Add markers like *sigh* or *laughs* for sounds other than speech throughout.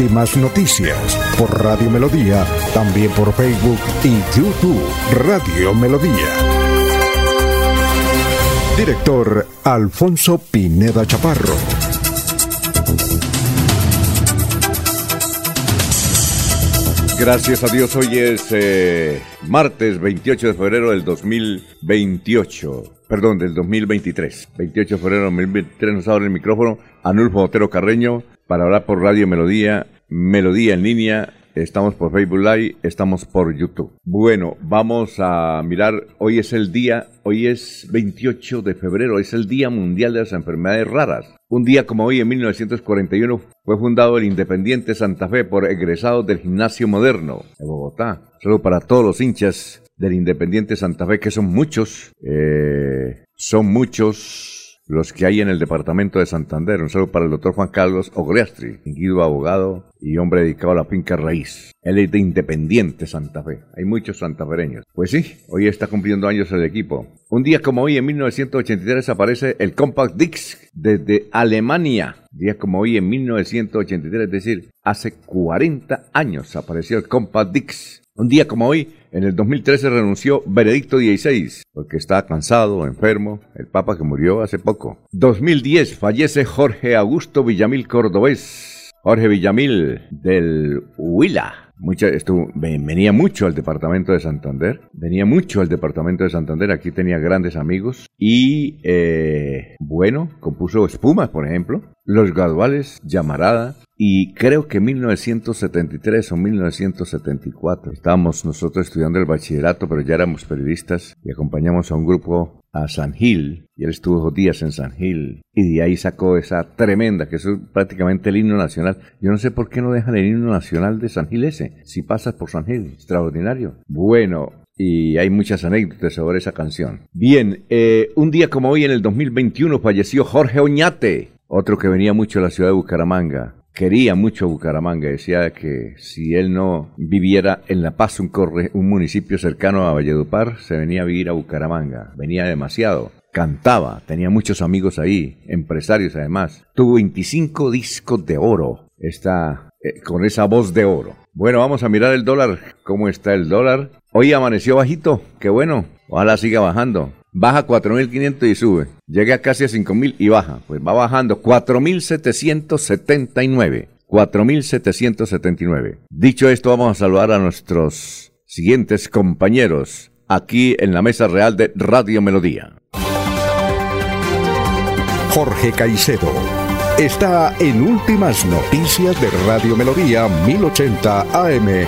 Últimas noticias por Radio Melodía, también por Facebook y YouTube Radio Melodía. Director Alfonso Pineda Chaparro. Gracias a Dios, hoy es eh, martes 28 de febrero del 2028. Perdón, del 2023. 28 de febrero del 2023 nos abre el micrófono Anulfo Otero Carreño para hablar por Radio Melodía, Melodía en línea. Estamos por Facebook Live, estamos por YouTube. Bueno, vamos a mirar, hoy es el día, hoy es 28 de febrero, es el Día Mundial de las Enfermedades Raras. Un día como hoy, en 1941, fue fundado el Independiente Santa Fe por egresados del Gimnasio Moderno de Bogotá. Solo para todos los hinchas del Independiente Santa Fe, que son muchos, eh, son muchos los que hay en el departamento de Santander. Un saludo para el doctor Juan Carlos Ogreastri, fingido abogado y hombre dedicado a la finca raíz. Él es de Independiente Santa Fe. Hay muchos santafereños. Pues sí, hoy está cumpliendo años el equipo. Un día como hoy, en 1983, aparece el Compact Dix desde Alemania. Día como hoy, en 1983, es decir, hace 40 años apareció el Compact Dix. Un día como hoy, en el 2013 renunció Benedicto XVI, porque estaba cansado, enfermo, el Papa que murió hace poco. 2010 fallece Jorge Augusto Villamil Cordobés. Jorge Villamil del Huila. Mucha, venía mucho al departamento de Santander, venía mucho al departamento de Santander, aquí tenía grandes amigos y eh, bueno, compuso Espumas, por ejemplo, Los Graduales, Llamarada, y creo que 1973 o 1974 estábamos nosotros estudiando el bachillerato, pero ya éramos periodistas y acompañamos a un grupo a San Gil y él estuvo dos días en San Gil y de ahí sacó esa tremenda, que es prácticamente el himno nacional. Yo no sé por qué no dejan el himno nacional de San Gil ese, si pasas por San Gil, extraordinario. Bueno, y hay muchas anécdotas sobre esa canción. Bien, eh, un día como hoy en el 2021 falleció Jorge Oñate, otro que venía mucho a la ciudad de Bucaramanga quería mucho Bucaramanga, decía que si él no viviera en La Paz, un, un municipio cercano a Valledupar, se venía a vivir a Bucaramanga, venía demasiado. Cantaba, tenía muchos amigos ahí, empresarios además. Tuvo 25 discos de oro, está eh, con esa voz de oro. Bueno, vamos a mirar el dólar, cómo está el dólar. Hoy amaneció bajito, qué bueno, ojalá siga bajando baja 4.500 y sube. Llega casi a 5.000 y baja. Pues va bajando 4.779. 4.779. Dicho esto, vamos a saludar a nuestros siguientes compañeros aquí en la mesa real de Radio Melodía. Jorge Caicedo está en Últimas Noticias de Radio Melodía 1080 AM.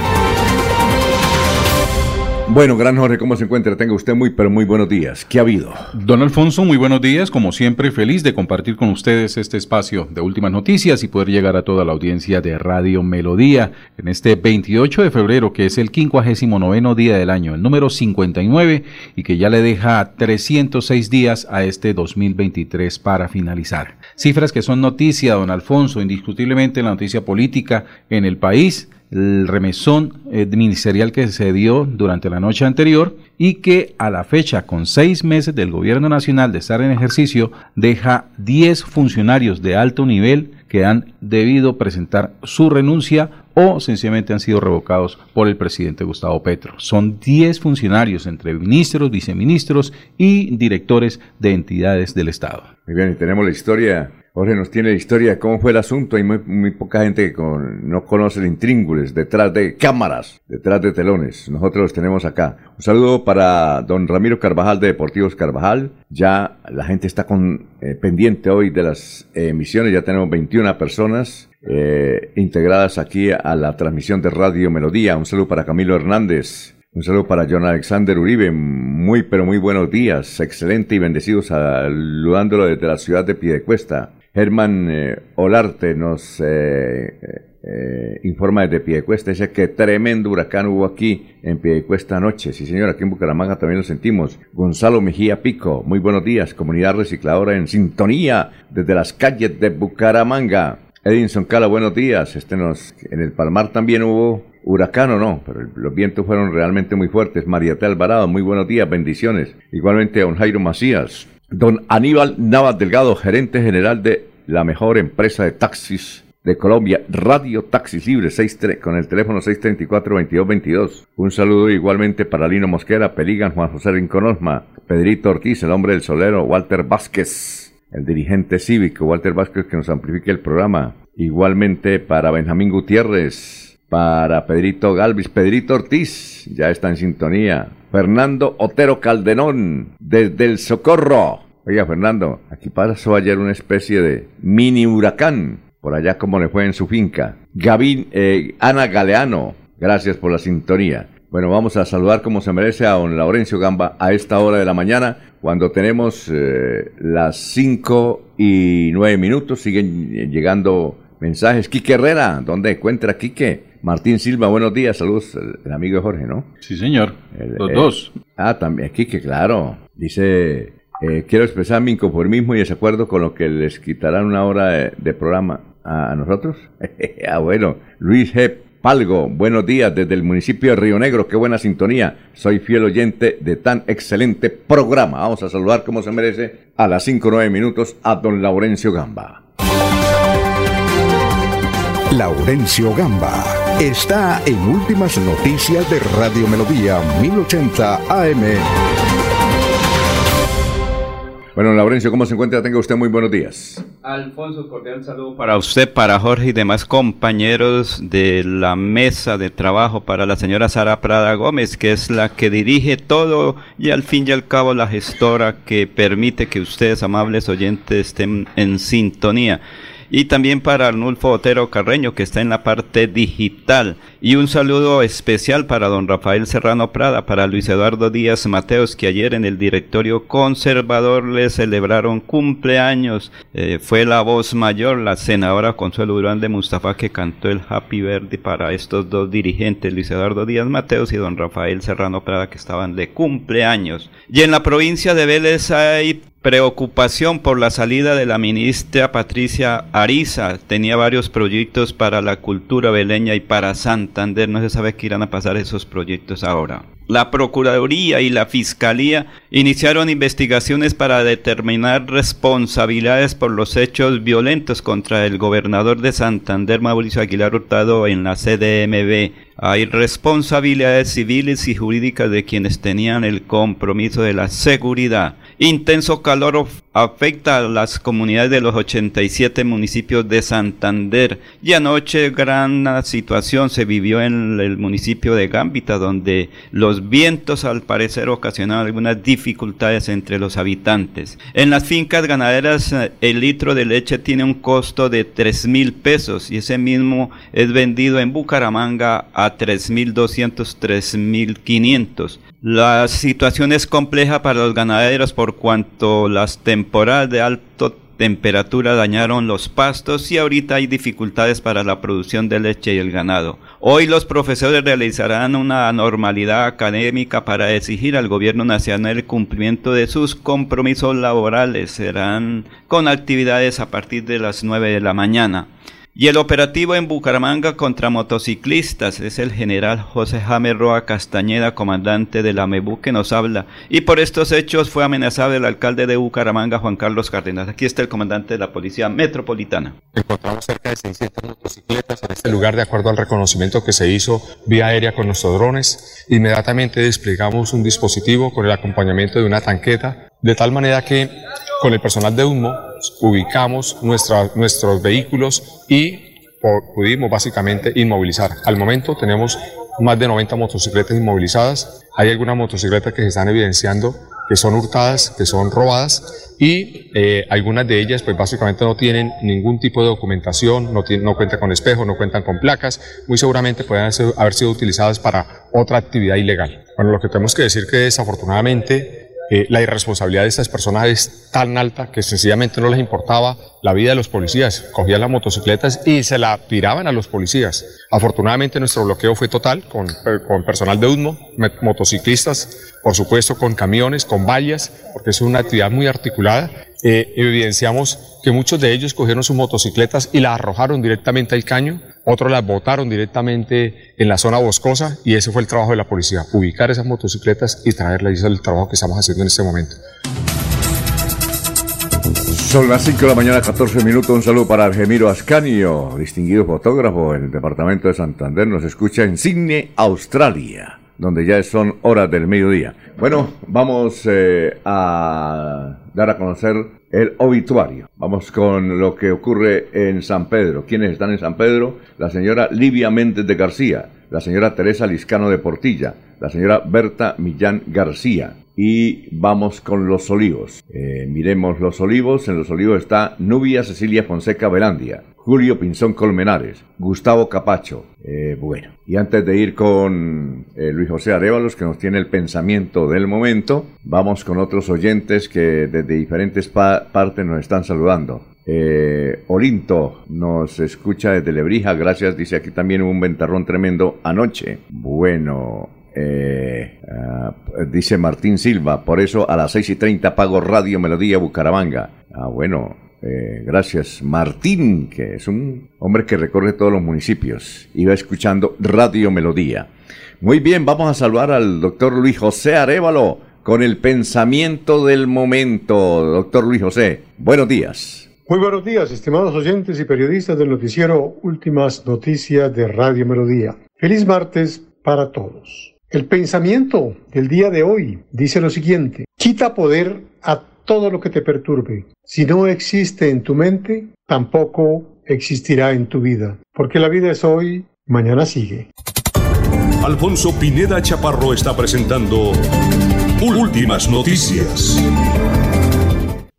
Bueno, gran Jorge, ¿cómo se encuentra? Tenga usted muy, pero muy buenos días. ¿Qué ha habido? Don Alfonso, muy buenos días. Como siempre, feliz de compartir con ustedes este espacio de últimas noticias y poder llegar a toda la audiencia de Radio Melodía en este 28 de febrero, que es el 59 día del año, el número 59, y que ya le deja 306 días a este 2023 para finalizar. Cifras que son noticia, don Alfonso, indiscutiblemente la noticia política en el país el remesón eh, ministerial que se dio durante la noche anterior y que a la fecha, con seis meses del gobierno nacional de estar en ejercicio, deja 10 funcionarios de alto nivel que han debido presentar su renuncia o sencillamente han sido revocados por el presidente Gustavo Petro. Son 10 funcionarios entre ministros, viceministros y directores de entidades del Estado. Muy bien, y tenemos la historia Jorge nos tiene la historia de cómo fue el asunto. Hay muy, poca gente que no conoce el intríngules detrás de cámaras, detrás de telones. Nosotros los tenemos acá. Un saludo para don Ramiro Carvajal de Deportivos Carvajal. Ya la gente está con, eh, pendiente hoy de las emisiones. Ya tenemos 21 personas eh, integradas aquí a la transmisión de Radio Melodía. Un saludo para Camilo Hernández. Un saludo para John Alexander Uribe. Muy, pero muy buenos días. Excelente y bendecidos saludándolo desde la ciudad de Piedecuesta. Germán eh, Olarte nos eh, eh, informa desde Piedecuesta, dice que tremendo huracán hubo aquí en Piedecuesta anoche. Sí, señor, aquí en Bucaramanga también lo sentimos. Gonzalo Mejía Pico, muy buenos días. Comunidad recicladora en sintonía desde las calles de Bucaramanga. Edinson Cala, buenos días. Este nos, en el Palmar también hubo huracán o no, pero los vientos fueron realmente muy fuertes. Mariate Alvarado, muy buenos días, bendiciones. Igualmente a don Jairo Macías. Don Aníbal Navas Delgado, gerente general de la mejor empresa de taxis de Colombia, Radio Taxis Libre, con el teléfono 634-2222. Un saludo igualmente para Lino Mosquera, Peligan, Juan José Rincón Pedrito Ortiz, el hombre del solero, Walter Vázquez, el dirigente cívico, Walter Vázquez, que nos amplifique el programa. Igualmente para Benjamín Gutiérrez, para Pedrito Galvis, Pedrito Ortiz, ya está en sintonía. Fernando Otero Calderón, desde el Socorro. Oiga, Fernando, aquí pasó ayer una especie de mini huracán por allá como le fue en su finca. Gavín, eh, Ana Galeano, gracias por la sintonía. Bueno, vamos a saludar como se merece a don Laurencio Gamba a esta hora de la mañana, cuando tenemos eh, las 5 y 9 minutos. Siguen llegando mensajes. Quique Herrera, ¿dónde encuentra Quique? Martín Silva, buenos días, saludos, el, amigo de Jorge, ¿no? Sí, señor, los dos. Ah, también, Quique, claro. Dice, eh, quiero expresar mi inconformismo y desacuerdo con lo que les quitarán una hora de programa a, nosotros. *laughs* ah, bueno, Luis G. Palgo, buenos días desde el municipio de Río Negro, qué buena sintonía. Soy fiel oyente de tan excelente programa. Vamos a saludar como se merece a las 5 o 9 minutos a don Laurencio Gamba. Laurencio Gamba está en Últimas Noticias de Radio Melodía 1080 AM. Bueno, Laurencio, ¿cómo se encuentra? Tenga usted muy buenos días. Alfonso, cordial saludo para usted, para Jorge y demás compañeros de la mesa de trabajo, para la señora Sara Prada Gómez, que es la que dirige todo y al fin y al cabo la gestora que permite que ustedes, amables oyentes, estén en sintonía y también para Arnulfo Otero Carreño, que está en la parte digital. Y un saludo especial para don Rafael Serrano Prada, para Luis Eduardo Díaz Mateos, que ayer en el directorio conservador le celebraron cumpleaños. Eh, fue la voz mayor, la senadora Consuelo Durán de Mustafa, que cantó el Happy Birthday para estos dos dirigentes, Luis Eduardo Díaz Mateos y don Rafael Serrano Prada, que estaban de cumpleaños. Y en la provincia de Vélez hay preocupación por la salida de la ministra Patricia Ariza. Tenía varios proyectos para la cultura veleña y para Santander. No se sabe qué irán a pasar esos proyectos ahora. La Procuraduría y la Fiscalía iniciaron investigaciones para determinar responsabilidades por los hechos violentos contra el gobernador de Santander, Mauricio Aguilar Hurtado, en la CDMB. Hay responsabilidades civiles y jurídicas de quienes tenían el compromiso de la seguridad. Intenso calor afecta a las comunidades de los 87 municipios de Santander. Y anoche gran situación se vivió en el municipio de Gambita, donde los vientos al parecer ocasionaron algunas dificultades entre los habitantes. En las fincas ganaderas eh, el litro de leche tiene un costo de 3 mil pesos y ese mismo es vendido en Bucaramanga a 3.200, 3.500. La situación es compleja para los ganaderos por cuanto las temporadas de alta temperatura dañaron los pastos y ahorita hay dificultades para la producción de leche y el ganado. Hoy los profesores realizarán una normalidad académica para exigir al gobierno nacional el cumplimiento de sus compromisos laborales. Serán con actividades a partir de las 9 de la mañana. Y el operativo en Bucaramanga contra motociclistas es el general José Jaime Roa Castañeda, comandante de la MEBU, que nos habla. Y por estos hechos fue amenazado el alcalde de Bucaramanga, Juan Carlos Cárdenas. Aquí está el comandante de la Policía Metropolitana. Encontramos cerca de 600 motocicletas en este lugar, de acuerdo al reconocimiento que se hizo vía aérea con nuestros drones. Inmediatamente desplegamos un dispositivo con el acompañamiento de una tanqueta, de tal manera que con el personal de humo ubicamos nuestros vehículos y pudimos básicamente inmovilizar. Al momento tenemos más de 90 motocicletas inmovilizadas. Hay algunas motocicletas que se están evidenciando que son hurtadas, que son robadas y eh, algunas de ellas pues básicamente no tienen ningún tipo de documentación, no, no cuentan con espejo, no cuentan con placas, muy seguramente pueden haber sido utilizadas para otra actividad ilegal. Bueno, lo que tenemos que decir que desafortunadamente Eh, la irresponsabilidad de estas personas es tan alta que sencillamente no les importaba la vida de los policías. Cogían las motocicletas y se la tiraban a los policías. Afortunadamente nuestro bloqueo fue total con, con personal de UDMO, motociclistas, por supuesto con camiones, con vallas, porque es una actividad muy articulada. Eh, evidenciamos que muchos de ellos cogieron sus motocicletas y las arrojaron directamente al caño, otros las botaron directamente en la zona boscosa y ese fue el trabajo de la policía, ubicar esas motocicletas y traerlas. Y es el trabajo que estamos haciendo en este momento. Son las 5 de la mañana, 14 minutos. Un saludo para Argemiro Ascanio, distinguido fotógrafo en el departamento de Santander. Nos escucha en Sydney, Australia, donde ya son horas del mediodía. Bueno, vamos eh, a dar a conocer el obituario. Vamos con lo que ocurre en San Pedro. ¿Quiénes están en San Pedro? La señora Livia Méndez de García, la señora Teresa Liscano de Portilla, la señora Berta Millán García. Y vamos con los olivos. Eh, miremos los olivos. En los olivos está Nubia Cecilia Fonseca Velandia, Julio Pinzón Colmenares, Gustavo Capacho. Eh, bueno, y antes de ir con eh, Luis José Arevalos, que nos tiene el pensamiento del momento, vamos con otros oyentes que desde diferentes partes nos están saludando. Eh, Olinto nos escucha desde Lebrija, gracias, dice aquí también un ventarrón tremendo anoche. Bueno, eh, ah, dice Martín Silva, por eso a las 6 y 30 pago Radio Melodía Bucaramanga. Ah, bueno, eh, gracias Martín, que es un hombre que recorre todos los municipios y va escuchando Radio Melodía. Muy bien, vamos a saludar al doctor Luis José Arevalo con el pensamiento del momento. Doctor Luis José, buenos días. Muy buenos días, estimados oyentes y periodistas del noticiero Últimas Noticias de Radio Melodía. Feliz martes para todos. El pensamiento del día de hoy dice lo siguiente, quita poder a todo lo que te perturbe. Si no existe en tu mente, tampoco existirá en tu vida, porque la vida es hoy, mañana sigue. Alfonso Pineda Chaparro está presentando Últimas Noticias.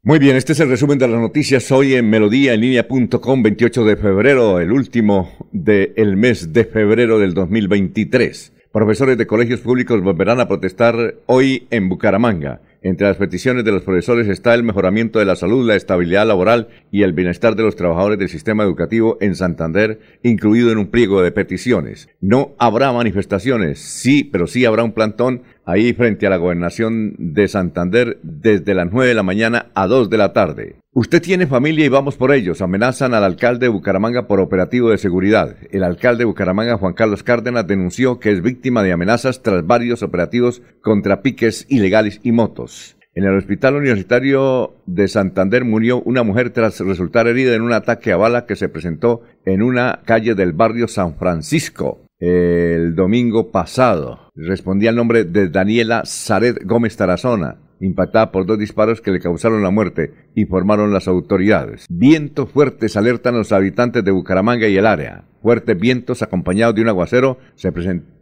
Muy bien, este es el resumen de las noticias hoy en melodíaenlínea.com 28 de febrero, el último del mes de febrero del 2023. Profesores de colegios públicos volverán a protestar hoy en Bucaramanga. Entre las peticiones de los profesores está el mejoramiento de la salud, la estabilidad laboral y el bienestar de los trabajadores del sistema educativo en Santander, incluido en un pliego de peticiones. No habrá manifestaciones, sí, pero sí habrá un plantón ahí frente a la gobernación de Santander desde las 9 de la mañana a 2 de la tarde. Usted tiene familia y vamos por ellos. Amenazan al alcalde de Bucaramanga por operativo de seguridad. El alcalde de Bucaramanga, Juan Carlos Cárdenas, denunció que es víctima de amenazas tras varios operativos contra piques ilegales y motos. En el Hospital Universitario de Santander murió una mujer tras resultar herida en un ataque a bala que se presentó en una calle del barrio San Francisco el domingo pasado. Respondía al nombre de Daniela Zaret Gómez Tarazona, impactada por dos disparos que le causaron la muerte, informaron las autoridades. Vientos fuertes alertan a los habitantes de Bucaramanga y el área. Fuertes vientos acompañados de un aguacero se presentaron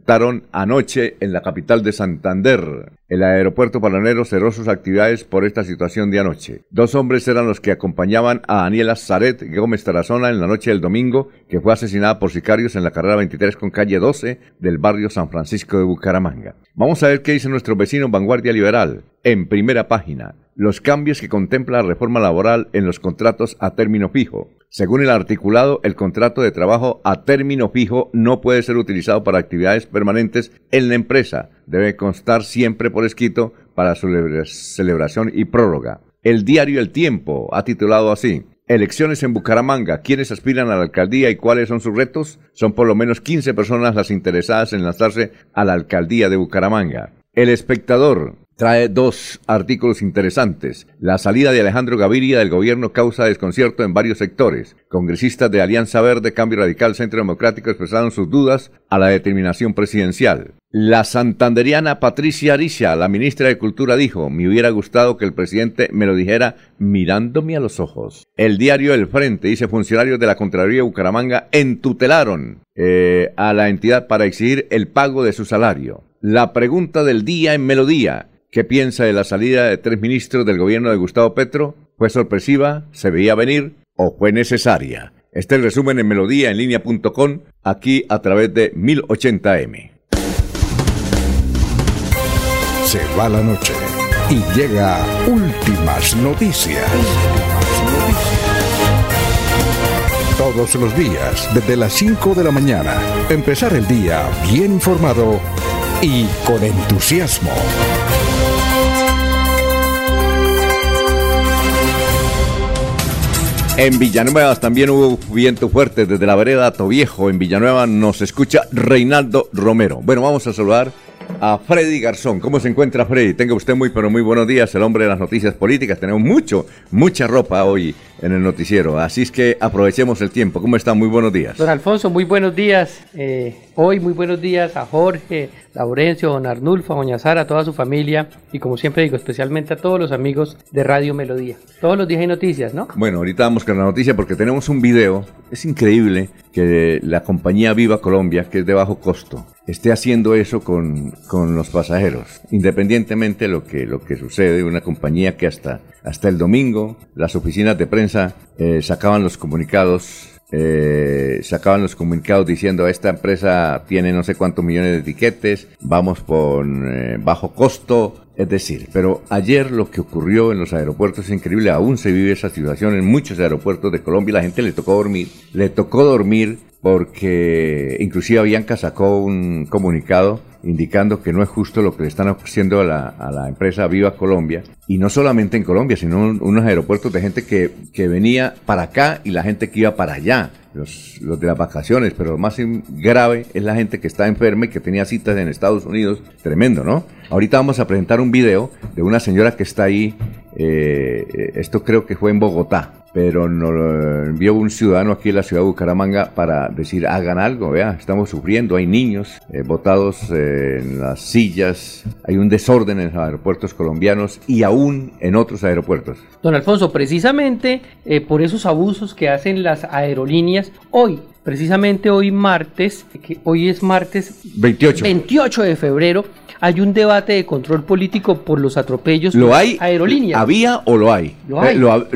anoche en la capital de Santander. El aeropuerto palonero cerró sus actividades por esta situación de anoche. Dos hombres eran los que acompañaban a Daniela Zaret Gómez Tarazona en la noche del domingo, que fue asesinada por sicarios en la carrera 23 con calle 12 del barrio San Francisco de Bucaramanga. Vamos a ver qué dice nuestro vecino Vanguardia Liberal en primera página los cambios que contempla la reforma laboral en los contratos a término fijo. Según el articulado, el contrato de trabajo a término fijo no puede ser utilizado para actividades permanentes en la empresa. Debe constar siempre por escrito para su celebración y prórroga. El diario El Tiempo ha titulado así. Elecciones en Bucaramanga. ¿Quiénes aspiran a la alcaldía y cuáles son sus retos? Son por lo menos 15 personas las interesadas en lanzarse a la alcaldía de Bucaramanga. El espectador trae dos artículos interesantes. La salida de Alejandro Gaviria del gobierno causa desconcierto en varios sectores. Congresistas de Alianza Verde, Cambio Radical, Centro Democrático expresaron sus dudas a la determinación presidencial. La santanderiana Patricia Aricia, la ministra de Cultura, dijo, me hubiera gustado que el presidente me lo dijera mirándome a los ojos. El diario El Frente dice, funcionarios de la Contraloría Bucaramanga entutelaron eh, a la entidad para exigir el pago de su salario. La pregunta del día en Melodía. ¿Qué piensa de la salida de tres ministros del gobierno de Gustavo Petro? ¿Fue sorpresiva? ¿Se veía venir? ¿O fue necesaria? Este es el resumen en melodía en línea.com, aquí a través de 1080m. Se va la noche y llega Últimas Noticias. Todos los días, desde las 5 de la mañana, empezar el día bien informado y con entusiasmo. En Villanueva también hubo viento fuerte desde la vereda Toviejo. En Villanueva nos escucha Reinaldo Romero. Bueno, vamos a saludar a Freddy Garzón. ¿Cómo se encuentra Freddy? Tenga usted muy, pero muy buenos días, el hombre de las noticias políticas. Tenemos mucho, mucha ropa hoy en el noticiero, así es que aprovechemos el tiempo. ¿Cómo está? Muy buenos días. Don Alfonso, muy buenos días. Eh, hoy muy buenos días a Jorge, Laurencio, don Arnulfo, a doña Sara, a toda su familia y como siempre digo, especialmente a todos los amigos de Radio Melodía. Todos los días hay noticias, ¿no? Bueno, ahorita vamos con la noticia porque tenemos un video. Es increíble que la compañía Viva Colombia, que es de bajo costo, esté haciendo eso con, con los pasajeros, independientemente de lo que, lo que sucede, una compañía que hasta, hasta el domingo las oficinas de prensa eh, sacaban los comunicados eh, sacaban los comunicados diciendo esta empresa tiene no sé cuántos millones de etiquetes, vamos por eh, bajo costo, es decir, pero ayer lo que ocurrió en los aeropuertos es increíble, aún se vive esa situación en muchos aeropuertos de Colombia, la gente le tocó dormir, le tocó dormir porque inclusive Avianca sacó un comunicado indicando que no es justo lo que le están haciendo a la, empresa Viva Colombia, y no solamente en Colombia, sino unos aeropuertos de gente que, que venía para acá y la gente que iba para allá. Los, los, de las vacaciones, pero lo más grave es la gente que está enferma y que tenía citas en Estados Unidos. Tremendo, ¿no? Ahorita vamos a presentar un video de una señora que está ahí, eh, esto creo que fue en Bogotá, pero nos envió un ciudadano aquí en la ciudad de Bucaramanga para decir hagan algo, vea, estamos sufriendo, hay niños eh, botados eh, en las sillas, hay un desorden en los aeropuertos colombianos y aún en otros aeropuertos. Don Alfonso, precisamente eh, por esos abusos que hacen las aerolíneas, hoy precisamente hoy martes, que hoy es martes 28. 28 de febrero, hay un debate de control político por los atropellos ¿Lo hay? aerolíneas. ¿Había o lo hay? Lo hay. Eh, lo,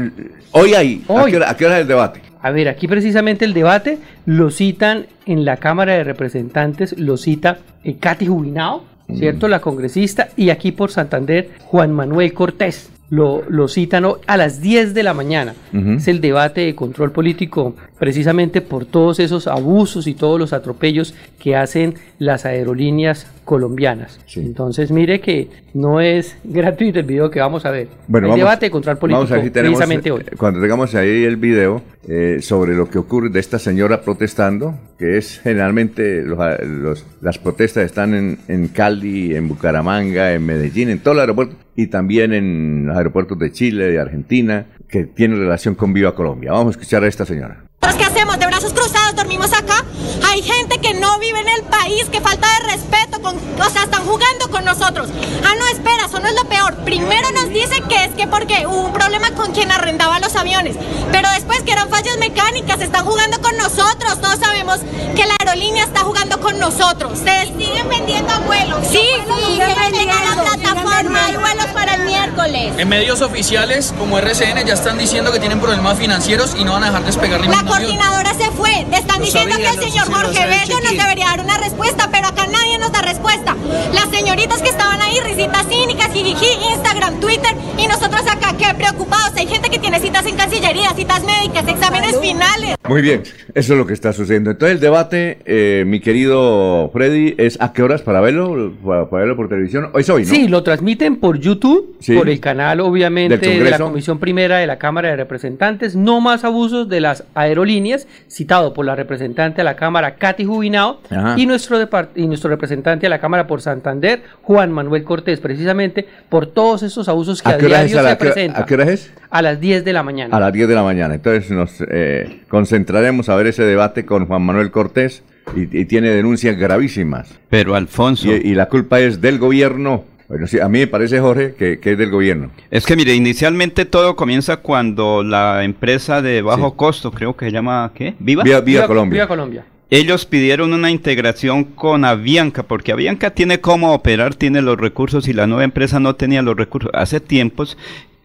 hoy hay. Hoy. ¿A, qué hora, ¿A qué hora es el debate? A ver, aquí precisamente el debate lo citan en la Cámara de Representantes, lo cita eh, Katy Jubinao, ¿cierto? La congresista, y aquí por Santander, Juan Manuel Cortés. Lo, lo citan a las 10 de la mañana. Es el debate de control político precisamente por todos esos abusos y todos los atropellos que hacen las aerolíneas colombianas. Sí. Entonces, mire que no es *laughs* gratuito el video que vamos a ver. Bueno, el vamos- debate de control político Vamos a ver si tenemos, precisamente hoy. eh, cuando tengamos ahí el video eh, sobre lo que ocurre de esta señora protestando, que es generalmente los, los- las protestas están en, en Cali, en Bucaramanga, en Medellín, en todos los aeropuertos y también en los aeropuertos de Chile, de Argentina, que tienen relación con Viva Colombia. Vamos a escuchar a esta señora. ¿Nosotros qué hacemos? ¿De brazos cruzados dormimos acá? Hay gente que no vive en el país, que falta de respeto, con, o sea, están jugando con nosotros. Ah, no, espera, eso no es lo peor. Primero nos dicen que es que porque hubo un problema con quien arrendaba los aviones, pero después que eran fallas mecánicas, están jugando con nosotros. Todos sabemos que la aerolínea está jugando con nosotros. Ustedes siguen vendiendo vuelos. Sí, sí, siguen vendiendo la plataforma. Hay vuelos para el miércoles. En medios oficiales como RCN ya están diciendo que tienen problemas financieros y no van a dejar despegar La ningún avión. coordinadora se fue. Están diciendo sabía, que el señor Jorge Bello nos debería dar una respuesta, pero acá nadie nos da respuesta. Las señoritas que estaban ahí, risitas cínicas, jijiji, Instagram, Twitter, y nosotros acá, qué preocupados. Hay gente que tiene citas en Cancillería, citas médicas, exámenes finales. Muy bien, eso es lo que está sucediendo. Entonces el debate, eh, mi querido Freddy, es a qué horas para verlo, para, para verlo por televisión. Hoy es hoy, ¿no? Sí, lo transmiten por YouTube, Sí. por el canal obviamente de la. Comisión Primera de la Cámara de Representantes. No más abusos de las aerolíneas, citado por la representante de la Cámara, Katy Jubinao, Ajá. y nuestro, depart- y nuestro representante de la Cámara por Santander, Juan Manuel Cortés, precisamente por todos esos abusos que a, ¿A diario ¿A, se presentan. ¿A qué hora es? A las 10 de la mañana. A las 10 de la mañana. Entonces nos eh, concentraremos a ver ese debate con Juan Manuel Cortés y, y tiene denuncias gravísimas. Pero Alfonso, Y, y la culpa es del gobierno. Bueno, sí, a mí me parece, Jorge, que, que es del gobierno. es que mire, inicialmente todo comienza cuando la empresa de bajo Sí. costo, creo que se llama, ¿qué? Viva. Vía, vía Colombia. Viva Colombia. Ellos pidieron una integración con Avianca, porque Avianca tiene cómo operar, tiene los recursos y la nueva empresa no tenía los recursos. Hace tiempos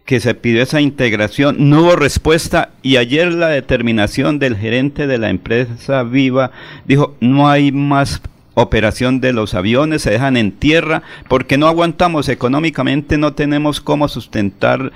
que se pidió esa integración, no hubo respuesta y ayer la determinación del gerente de la empresa Viva dijo, no hay más operación de los aviones, se dejan en tierra, porque no aguantamos económicamente, no tenemos cómo sustentar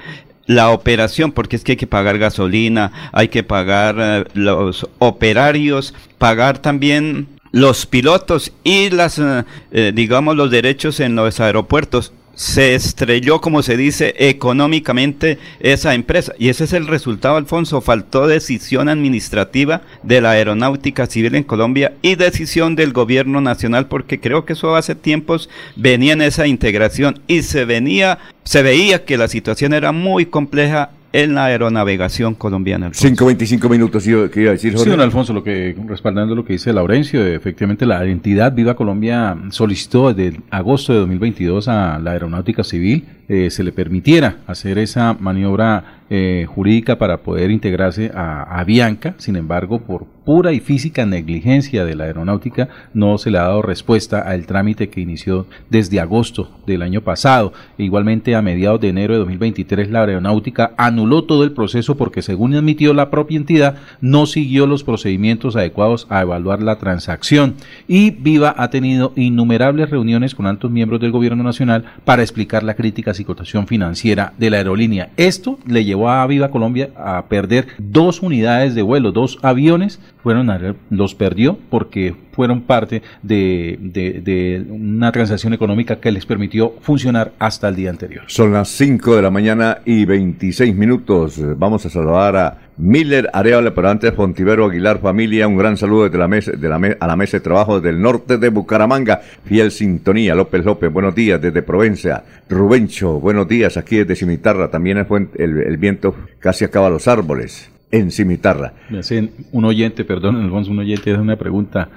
la operación, porque es que hay que pagar gasolina, hay que pagar eh, los operarios, pagar también los pilotos y las, eh, eh, digamos, los derechos en los aeropuertos se estrelló, como se dice, económicamente esa empresa. Y ese es el resultado, Alfonso. Faltó decisión administrativa de la aeronáutica civil en Colombia y decisión del gobierno nacional, porque creo que eso hace tiempos venía en esa integración y se venía, se veía que la situación era muy compleja en la aeronavegación colombiana. 5.25 minutos, ¿qué iba a decir, Jorge? Sí, don Alfonso, lo que, respaldando lo que dice Laurencio, efectivamente la entidad Viva Colombia solicitó desde agosto de 2022 a la aeronáutica civil eh, se le permitiera hacer esa maniobra eh, jurídica para poder integrarse a, Bianca. Sin embargo, por pura y física negligencia de la aeronáutica, no se le ha dado respuesta al trámite que inició desde agosto del año pasado. Igualmente, a mediados de enero de 2023, la aeronáutica anuló todo el proceso porque, según admitió la propia entidad, no siguió los procedimientos adecuados a evaluar la transacción. Y Viva ha tenido innumerables reuniones con altos miembros del gobierno nacional para explicar la crítica y cotación financiera de la aerolínea. Esto le llevó a Viva Colombia a perder dos unidades de vuelo, dos aviones, fueron los perdió porque fueron parte de, de, una transacción económica que les permitió funcionar hasta el día anterior. Son las 5 de la mañana y 26 minutos. Vamos a saludar a Miller Areola, pero antes Fontivero Aguilar familia, un gran saludo desde la mesa, de la a la mesa de trabajo del norte de Bucaramanga, fiel sintonía, López López, buenos días desde Provencia, Rubencho, buenos días aquí desde Cimitarra, también el, el viento casi acaba los árboles en Cimitarra. Me hacen un oyente, perdón, Alfonso, un oyente es una pregunta,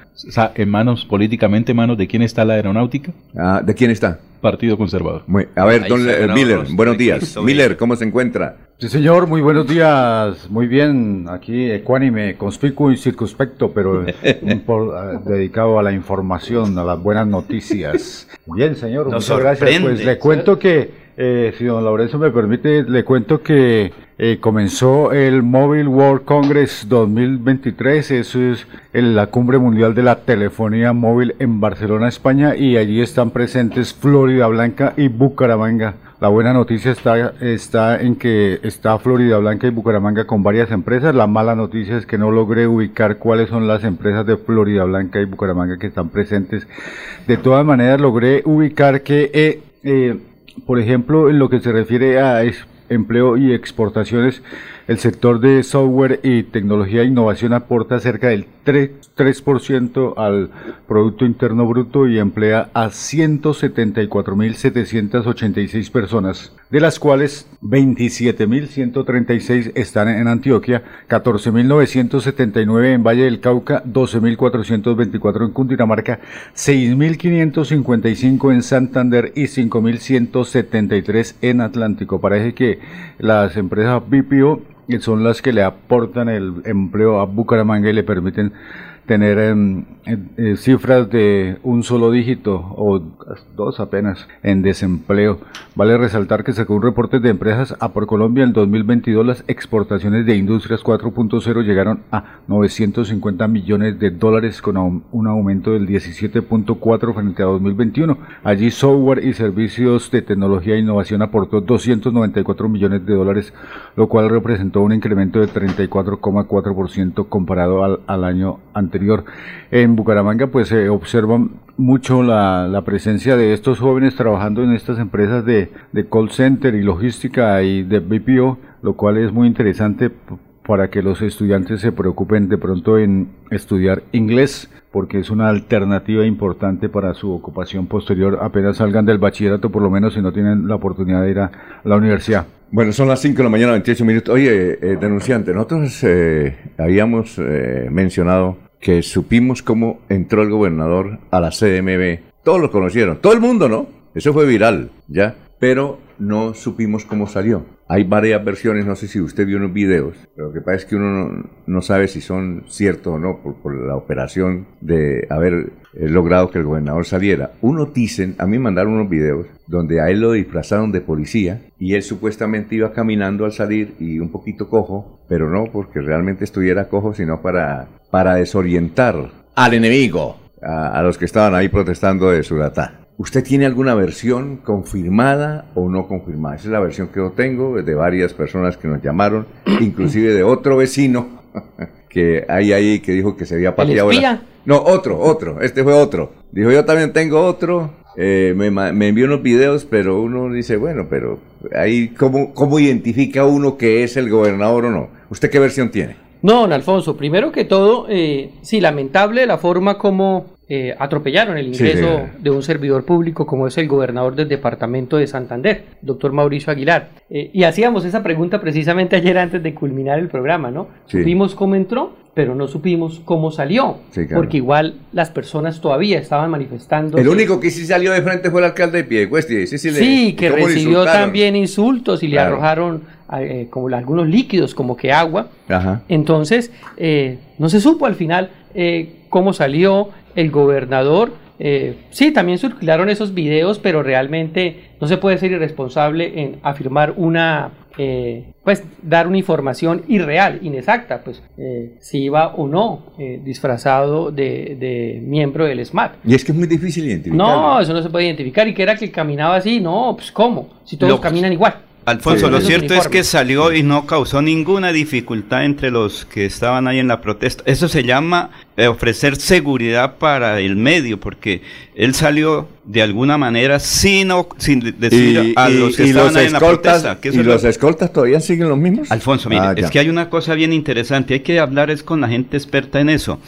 ¿en manos, políticamente, en manos de quién está la aeronáutica? Ah, ¿De quién está? Partido Conservador. a ver, don Miller, buenos días. Miller, ¿cómo se encuentra? Sí, señor, muy buenos días. Muy bien, aquí ecuánime, conspicuo y circunspecto, pero por, dedicado a la información, a las buenas noticias. *laughs* Bien, señor, muchas gracias. Pues le cuento que eh, si don Lorenzo me permite, le cuento que eh, comenzó el Mobile World Congress 2023, eso es la cumbre mundial de la telefonía móvil en Barcelona, España, y allí están presentes Florida Blanca y Bucaramanga. La buena noticia está, está en que está Florida Blanca y Bucaramanga con varias empresas. La mala noticia es que no logré ubicar cuáles son las empresas de Florida Blanca y Bucaramanga que están presentes. De todas maneras, logré ubicar que eh, eh por ejemplo, en lo que se refiere a empleo y exportaciones, el sector de software y tecnología e innovación aporta cerca del 3%, al Producto Interno Bruto y emplea a 174.786 personas, de las cuales 27.136 están en Antioquia, 14.979 en Valle del Cauca, 12.424 en Cundinamarca, 6.555 en Santander y 5.173 en Atlántico. Parece que las empresas BPO son las que le aportan el empleo a Bucaramanga y le permiten tener em, eh, cifras de un solo dígito o dos apenas en desempleo. Vale resaltar que según reportes de empresas a por Colombia en 2022 las exportaciones de Industrias 4.0 llegaron a 950 millones de dólares con un aumento del 17.4 frente a 2021. Allí software y servicios de tecnología e innovación aportó 294 millones de dólares, lo cual representó un incremento de 34,4% comparado al, al año anterior en Bucaramanga pues se observa mucho la, presencia de estos jóvenes trabajando en estas empresas de, call center y logística y de BPO, lo cual es muy interesante para que los estudiantes se preocupen de pronto en estudiar inglés, porque es una alternativa importante para su ocupación posterior apenas salgan del bachillerato, por lo menos si no tienen la oportunidad de ir a la universidad. Bueno, son las 5 de la mañana, 28 minutos. Oye, eh, denunciante, nosotros eh, habíamos eh, mencionado que supimos cómo entró el gobernador a la CMB. Todos lo conocieron, todo el mundo, ¿no? Eso fue viral, ¿ya? Pero no supimos cómo salió. Hay varias versiones, no sé si usted vio unos videos, pero lo que pasa es que uno no, sabe si son ciertos o no por, la operación de haber eh, logrado que el gobernador saliera. Uno dicen, a mí mandaron unos videos donde a él lo disfrazaron de policía y él supuestamente iba caminando al salir y un poquito cojo, pero no porque realmente estuviera cojo, sino para, para desorientar al enemigo. a, a los que estaban ahí protestando de Suratá. ¿Usted tiene alguna versión confirmada o no confirmada? Esa es la versión que yo tengo de varias personas que nos llamaron, *clears throat* inclusive de otro vecino *laughs* que hay ahí que dijo que se había pateado. espía? la- No, otro, otro. Este fue otro. Dijo, yo también tengo otro. eh, me, me envió unos videos, pero uno dice, bueno, pero ahí, ¿cómo, ¿cómo identifica uno que es el gobernador o no? ¿Usted qué versión tiene? No, don Alfonso, primero que todo, eh, sí, lamentable la forma como eh, atropellaron el ingreso de un servidor público como es el gobernador del departamento de Santander, doctor Mauricio Aguilar. Eh, y hacíamos esa pregunta precisamente ayer antes de culminar el programa, ¿no? Sí. Supimos cómo entró, pero no supimos cómo salió, Sí, claro. porque igual las personas todavía estaban manifestando. El único que sí salió de frente fue el alcalde de Piedecuesta. Sí, sí, Sí, que ¿cómo le recibió también insultos y le arrojaron eh, como algunos líquidos, como que agua. Ajá. Entonces, no se supo al final cómo salió el gobernador. Eh, sí, también circularon esos videos, pero realmente no se puede ser irresponsable en afirmar una, eh, pues, dar una información irreal, inexacta, pues, eh, si iba o no eh, disfrazado de, de miembro del SMAT. Y es que es muy difícil identificar. No, eso no se puede identificar. ¿Y que era que caminaba así? No, pues, ¿cómo? Si todos caminan igual. Alfonso, Sí. lo cierto es que salió y no causó ninguna dificultad entre los que estaban ahí en la protesta. Eso se llama eh, ofrecer seguridad para el medio, porque él salió de alguna manera sin, o- sin de- decir a los que estaban ahí en la protesta. ¿Y es los lo- escoltas todavía siguen los mismos? Alfonso, mire, Ah, es que hay una cosa bien interesante, hay que hablar es con la gente experta en eso.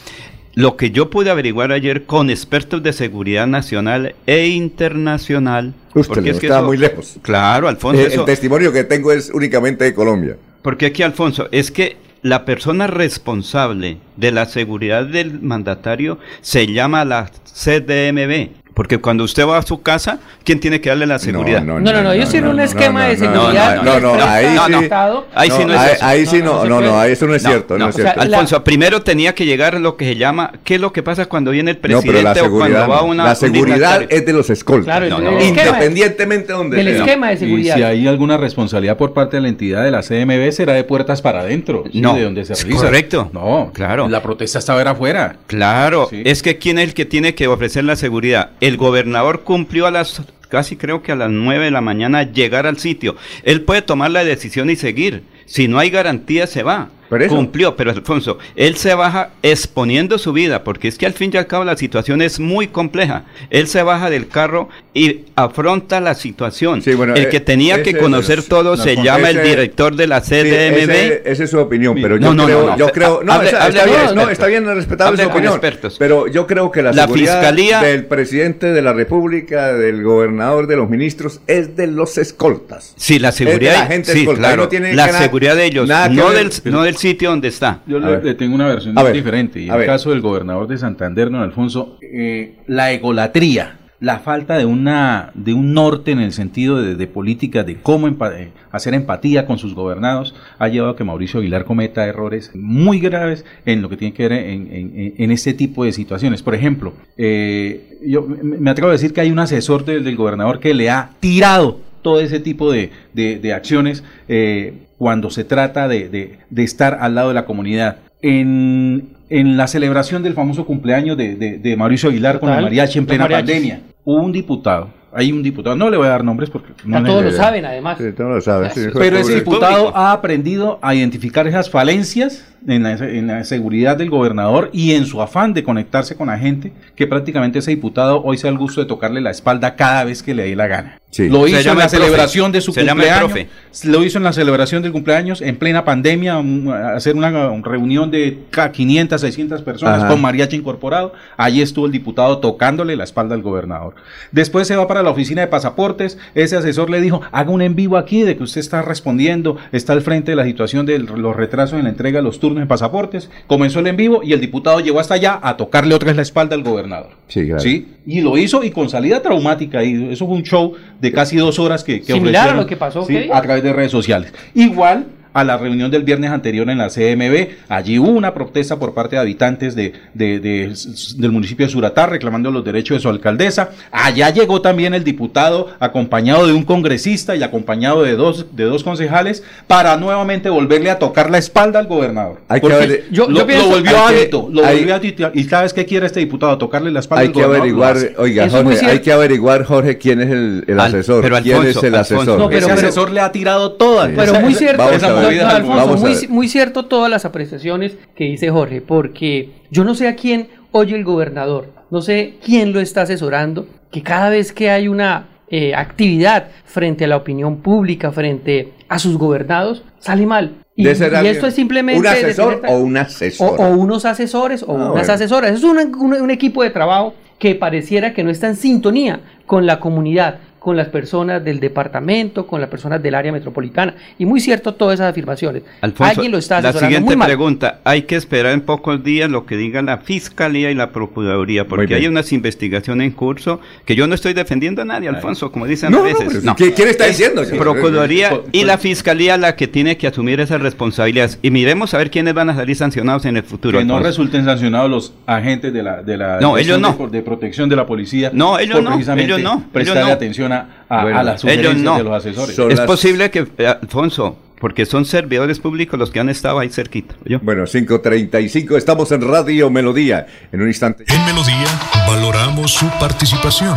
Lo que yo pude averiguar ayer con expertos de seguridad nacional e internacional. Usted es que está eso- muy lejos. Claro, Alfonso. Eh, eso- el testimonio que tengo es únicamente de Colombia. porque aquí, Alfonso, es que la persona responsable de la seguridad del mandatario se llama la CDMB. Porque cuando usted va a su casa, ¿quién tiene que darle la seguridad? No, no, no, ellos tienen un esquema de seguridad. No, no, ahí sí. Ahí sí no es ahí, eso. ahí sí no, no, no, ahí eso no es No, cierto, no, no, es cierto. Alfonso, primero tenía que llegar lo que se llama, ¿qué es lo que pasa cuando viene el no, presidente pero la o cuando va no. una la seguridad es de los escoltas. No, no. Independientemente de donde del esquema de Y seguridad. si hay alguna responsabilidad por parte de la entidad de la CMB, será de puertas para adentro. No, de donde se realiza. correcto. No, Claro. La protesta estaba era afuera. Claro, es que quién es el que tiene que ofrecer la seguridad. El gobernador cumplió a las casi creo que a las 9 de la mañana llegar al sitio. Él puede tomar la decisión y seguir. Si no hay garantía se va. Cumplió, pero Alfonso, él se baja exponiendo su vida, porque es que al fin y al cabo la situación es muy compleja. Él se baja del carro y afronta la situación. Sí, bueno, el eh, que tenía que conocer todo se llama el director de la CDMB. esa es su opinión, pero yo no, creo, yo creo, no, Hable- está, hable bien, no, expertos. está bien respetable su opinión, expertos. pero yo creo que la, La fiscalía- del presidente de la República, del gobernador, de los ministros, es de los escoltas. Sí, la seguridad, Es de la gente sí, escolta, claro, no tiene la seguridad de ellos, nada que no ver. del, no del sitio donde está. Yo le, tengo una versión A ver, diferente. Y a el ver. caso del gobernador de Santander, don Alfonso, eh, la egolatría, la falta de una de un norte en el sentido de, de política, de cómo empa- eh, hacer empatía con sus gobernados, ha llevado a que Mauricio Aguilar cometa errores muy graves en lo que tiene que ver en, en- este tipo de situaciones. Por ejemplo, eh, yo me me atrevo a decir que hay un asesor del, del gobernador que le ha tirado todo ese tipo de, de- de acciones eh, cuando se trata de, de- de estar al lado de la comunidad. En, en la celebración del famoso cumpleaños de, de- de Mauricio Aguilar con el mariachi en plena mariachis. pandemia, hubo un diputado, hay un diputado, no le voy a dar nombres porque no todos lo saben, además. Sí, no lo sabes. sí, pero ese diputado público. ha aprendido a identificar esas falencias en la, en la seguridad del gobernador y en su afán de conectarse con la gente, que prácticamente ese diputado hoy se da el gusto de tocarle la espalda cada vez que le dé la gana. Sí. Lo hizo en la celebración de su Se cumpleaños. Lo hizo en la celebración del cumpleaños en plena pandemia, un- hacer una un reunión de ca- 500, 600 personas Ajá. con mariachi incorporado. Allí estuvo el diputado tocándole la espalda al gobernador. Después se va para la oficina de pasaportes. Ese asesor le dijo, haga un en vivo aquí de que usted está respondiendo, está al frente de la situación de los retrasos en la entrega de los turnos en pasaportes. Comenzó el en vivo y el diputado llegó hasta allá a tocarle otra vez la espalda al gobernador. Sí, claro. ¿Sí? Y lo hizo y con salida traumática. Y eso fue un show de casi dos horas que, que Similar a lo que pasó, a través de redes sociales. Igual a la reunión del viernes anterior en la CMB. Allí hubo una protesta por parte de habitantes de, de- de- del municipio de Suratá reclamando los derechos de su alcaldesa. Allá llegó también el diputado acompañado de un congresista y acompañado de dos, de dos concejales para nuevamente volverle a tocar la espalda al gobernador. Hay que lo, yo lo pienso- volvió hay que- hábito, lo hay- volvió hábito. ¿Y sabes qué quiere este diputado? Tocarle la espalda Hay al que gobernador. averiguar, oiga, Jorge, hay que averiguar, Jorge, quién es el, el Al- asesor. pero ¿Quién Alfonso, es el Alfonso. asesor? No, pero- Ese asesor le ha tirado toda. Pero muy cierto, Vamos esa a ver, del Alfonso, vamos muy, cierto todas las apreciaciones que dice Jorge, porque yo no sé a quién oye el gobernador, no sé quién lo está asesorando, que cada vez que hay una eh, actividad frente a la opinión pública, frente a sus gobernados, sale mal. Y, y esto es simplemente... ¿Un asesor tener- o un o, asesor? o unos asesores o Ah, unas bueno. asesoras. Es un, un- un equipo de trabajo que pareciera que no está en sintonía con la comunidad, con las personas del departamento, con las personas del área metropolitana. Y muy cierto todas esas afirmaciones. Alfonso, Alguien lo está la siguiente muy mal. pregunta, hay que esperar en pocos días lo que diga la Fiscalía y la Procuraduría, porque hay unas investigaciones en curso que yo no estoy defendiendo a nadie, Alfonso, como dicen No, a no, veces. pero No. ¿quién- quién está diciendo? Procuraduría Por- y la Fiscalía la que tiene que asumir esas responsabilidades. Y miremos a ver quiénes van a salir sancionados en el futuro. que no Alfonso. resulten sancionados los agentes de la de la No, ellos no. de, de protección de la policía No, ellos no, precisamente ellos no, ellos prestarle no. atención a, a- Bueno, a las ellos sugerencias no. de los asesores Son es las- posible que, eh, Alfonso, porque son servidores públicos los que han estado ahí cerquita. ¿oyó? Bueno, 5.35, estamos en Radio Melodía. En un instante. En Melodía valoramos su participación.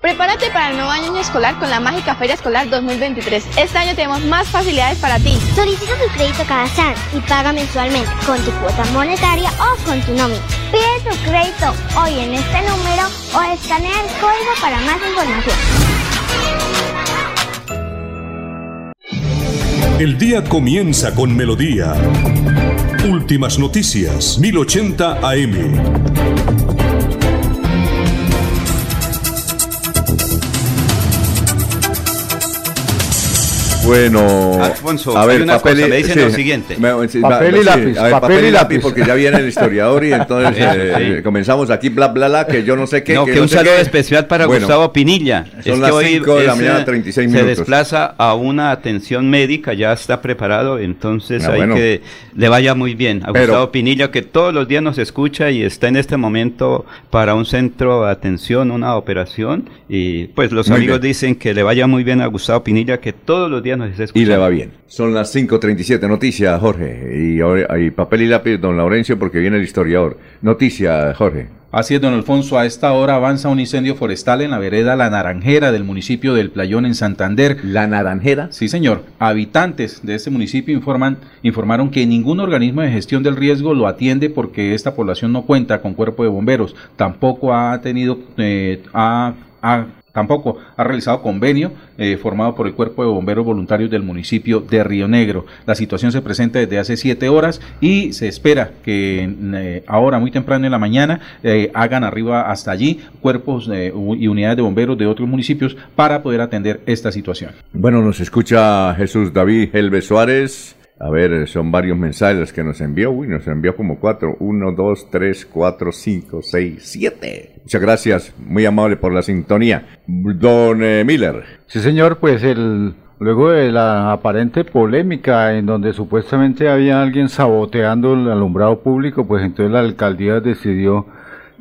Prepárate para el nuevo año escolar con la mágica Feria Escolar 2023. Este año tenemos más facilidades para ti. Solicita tu crédito cada SAN y paga mensualmente con tu cuota monetaria o con tu nómina. Pide tu crédito hoy en este número o escanea el código para más información. El día comienza con melodía. Últimas noticias, 1080 AM. Bueno, Alfonso, a hay ver, una papel cosa, y- me dicen lo siguiente. me- sí, Papel va- y sí, lápiz, a ver, papel y lápiz. porque ya viene el historiador y entonces *laughs* eh, sí. comenzamos aquí bla bla bla que yo no sé qué. no, que que, no un saludo qué. especial para Bueno, Gustavo Pinilla. son las cinco de la es, mañana, eh, 36 Se minutos. desplaza a una atención médica, ya está preparado, entonces Ah, hay bueno. que le vaya muy bien a Pero- Gustavo Pinilla, que todos los días nos escucha y está en este momento para un centro de atención, una operación. Y pues los amigos bien. dicen que le vaya muy bien a Gustavo Pinilla, que todos los días nos está Y le va bien. Son las 5.37, noticias, Jorge. Y ahora hay papel y lápiz, don Laurencio, porque viene el historiador. Noticia, Jorge. Así es, don Alfonso, a esta hora avanza un incendio forestal en la vereda La Naranjera del municipio del Playón en Santander. ¿La Naranjera? Sí, señor. Habitantes de este municipio informan, informaron que ningún organismo de gestión del riesgo lo atiende porque esta población no cuenta con cuerpo de bomberos. Tampoco ha tenido, eh, ha- ha- tampoco ha realizado convenio eh, formado por el Cuerpo de Bomberos Voluntarios del municipio de Río Negro. La situación se presenta desde hace siete horas y se espera que eh, ahora, muy temprano en la mañana, eh, hagan arriba hasta allí cuerpos y unidades de bomberos de otros municipios para poder atender esta situación. Bueno, nos escucha Jesús David Helve Suárez. A ver, son varios mensajes que nos envió. Uy, nos envió como cuatro. Uno, dos, tres, cuatro, cinco, seis, siete. Muchas gracias. Muy amable por la sintonía. Don eh, Miller. Sí, señor, pues el luego de la aparente polémica en donde supuestamente había alguien saboteando el alumbrado público, pues entonces la alcaldía decidió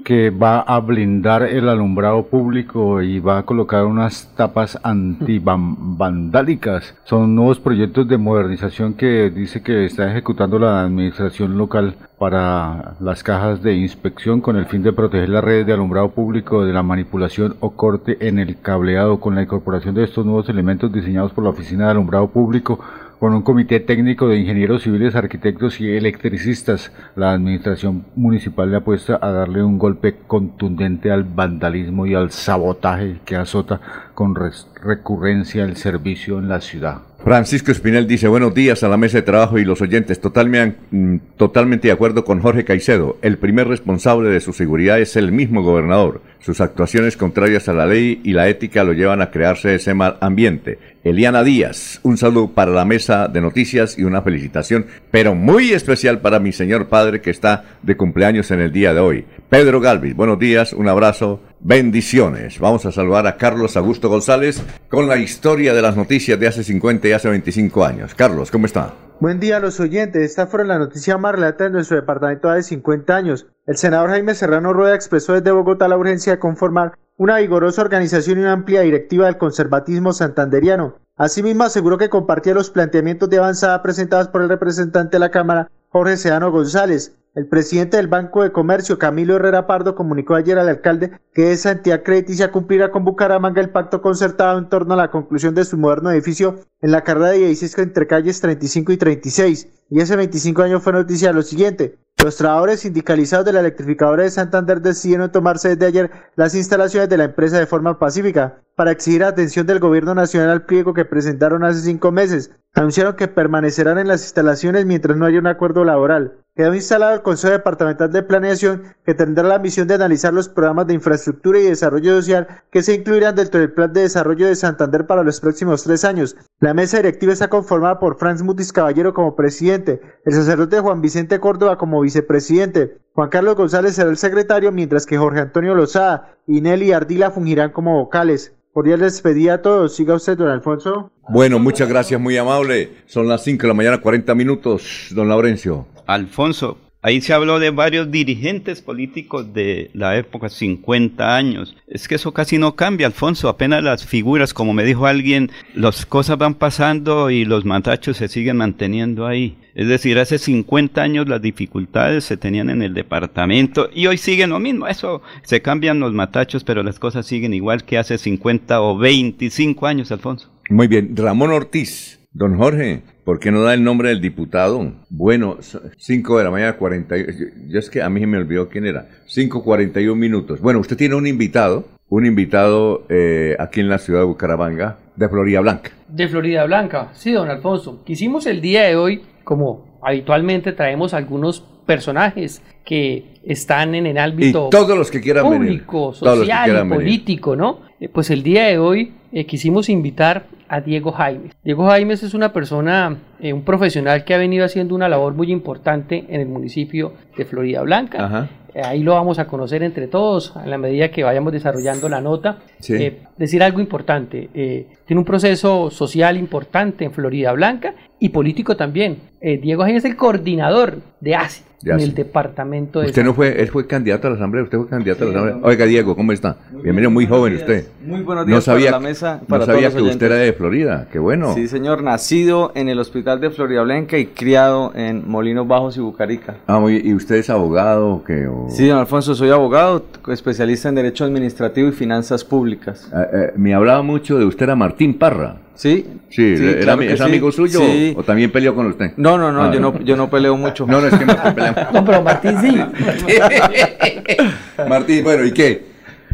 que va a blindar el alumbrado público y va a colocar unas tapas antivandálicas. Son nuevos proyectos de modernización que dice que está ejecutando la administración local para las cajas de inspección con el fin de proteger las redes de alumbrado público de la manipulación o corte en el cableado con la incorporación de estos nuevos elementos diseñados por la Oficina de Alumbrado Público con un comité técnico de ingenieros civiles, arquitectos y electricistas. La administración municipal le apuesta a darle un golpe contundente al vandalismo y al sabotaje que azota con recurrencia el servicio en la ciudad. Francisco Espinel dice, buenos días a la mesa de trabajo y los oyentes. Totalmente, mm, totalmente de acuerdo con Jorge Caicedo. El primer responsable de su seguridad es el mismo gobernador. Sus actuaciones contrarias a la ley y la ética lo llevan a crearse ese mal ambiente. Eliana Díaz, un saludo para la mesa de noticias y una felicitación, pero muy especial para mi señor padre que está de cumpleaños en el día de hoy. Pedro Galvis, buenos días, un abrazo, bendiciones. Vamos a saludar a Carlos Augusto González con la historia de las noticias de hace 50 y hace 25 años. Carlos, ¿cómo está? Buen día a los oyentes. Esta fue la noticia más relata de nuestro departamento de 50 años. El senador Jaime Serrano Rueda expresó desde Bogotá la urgencia de conformar una vigorosa organización y una amplia directiva del conservatismo santanderiano. Asimismo, aseguró que compartía los planteamientos de avanzada presentados por el representante de la Cámara, Jorge Sedano González. El presidente del Banco de Comercio, Camilo Herrera Pardo, comunicó ayer al alcalde que esa entidad crediticia cumplirá con Bucaramanga el pacto concertado en torno a la conclusión de su moderno edificio en la carrera de 16 entre calles 35 y 36. Y ese 25 años fue noticia lo siguiente. Los trabajadores sindicalizados de la electrificadora de Santander decidieron tomarse desde ayer las instalaciones de la empresa de forma pacífica para exigir atención del gobierno nacional al pliego que presentaron hace cinco meses. Anunciaron que permanecerán en las instalaciones mientras no haya un acuerdo laboral. Quedó instalado el Consejo Departamental de Planeación que tendrá la misión de analizar los programas de infraestructura y desarrollo social que se incluirán dentro del Plan de Desarrollo de Santander para los próximos tres años. La mesa directiva está conformada por Franz Mutis Caballero como presidente, el sacerdote Juan Vicente Córdoba como vicepresidente, Juan Carlos González será el secretario, mientras que Jorge Antonio Lozada y Nelly Ardila fungirán como vocales. Cordial despedida a todos. Siga usted, don Alfonso. Bueno, muchas gracias, muy amable. Son las 5 de la mañana, 40 minutos, don Laurencio. Alfonso, Ahí se habló de varios dirigentes políticos de la época, 50 años. Es que eso casi no cambia, Alfonso. Apenas las figuras, como me dijo alguien, las cosas van pasando y los matachos se siguen manteniendo ahí. Es decir, hace 50 años las dificultades se tenían en el departamento y hoy siguen lo mismo. Eso se cambian los matachos, pero las cosas siguen igual que hace 50 o 25 años, Alfonso. Muy bien, Ramón Ortiz. Don Jorge, ¿por qué no da el nombre del diputado? Bueno, 5 de la mañana, 40. Yo es que a mí me olvidó quién era. 5.41 minutos. Bueno, usted tiene un invitado, un invitado eh, aquí en la ciudad de Bucaramanga, de Florida Blanca. De Florida Blanca, sí, don Alfonso. Quisimos el día de hoy, como habitualmente traemos algunos personajes que están en el ámbito y todos los que quieran público, social, político, ¿no? Eh, pues el día de hoy eh, quisimos invitar a Diego Jaimes. Diego Jaimes es una persona, eh, un profesional que ha venido haciendo una labor muy importante en el municipio de Florida Blanca. Eh, ahí lo vamos a conocer entre todos a la medida que vayamos desarrollando la nota. decir algo importante, tiene un proceso social importante en Florida Blanca y político también. Diego Jaimes es el coordinador de ASI en el departamento de... Usted no fue, él fue candidato a la asamblea, usted fue candidato a la asamblea. Oiga, Diego, ¿cómo está? Bienvenido, muy joven usted. Muy buenos días no sabía, para la mesa, para no sabía que usted era de Florida, qué bueno. Sí, señor, nacido en el hospital de Florida Blanca y criado en Molinos Bajos y Bucarica. Ah, muy, ¿y usted es abogado o qué? Sí, don Alfonso, soy abogado, especialista en Derecho Administrativo y Finanzas Públicas. Eh, eh, me hablaba mucho de usted, era Martín Parra. Sí. Sí, era, ¿es amigo suyo o, también peleó con usted? No, no, no, ah. yo no, yo no peleo mucho. No, no, es que Martín pelea *laughs* No, pero Martín sí. *laughs* Martín, bueno, ¿y qué?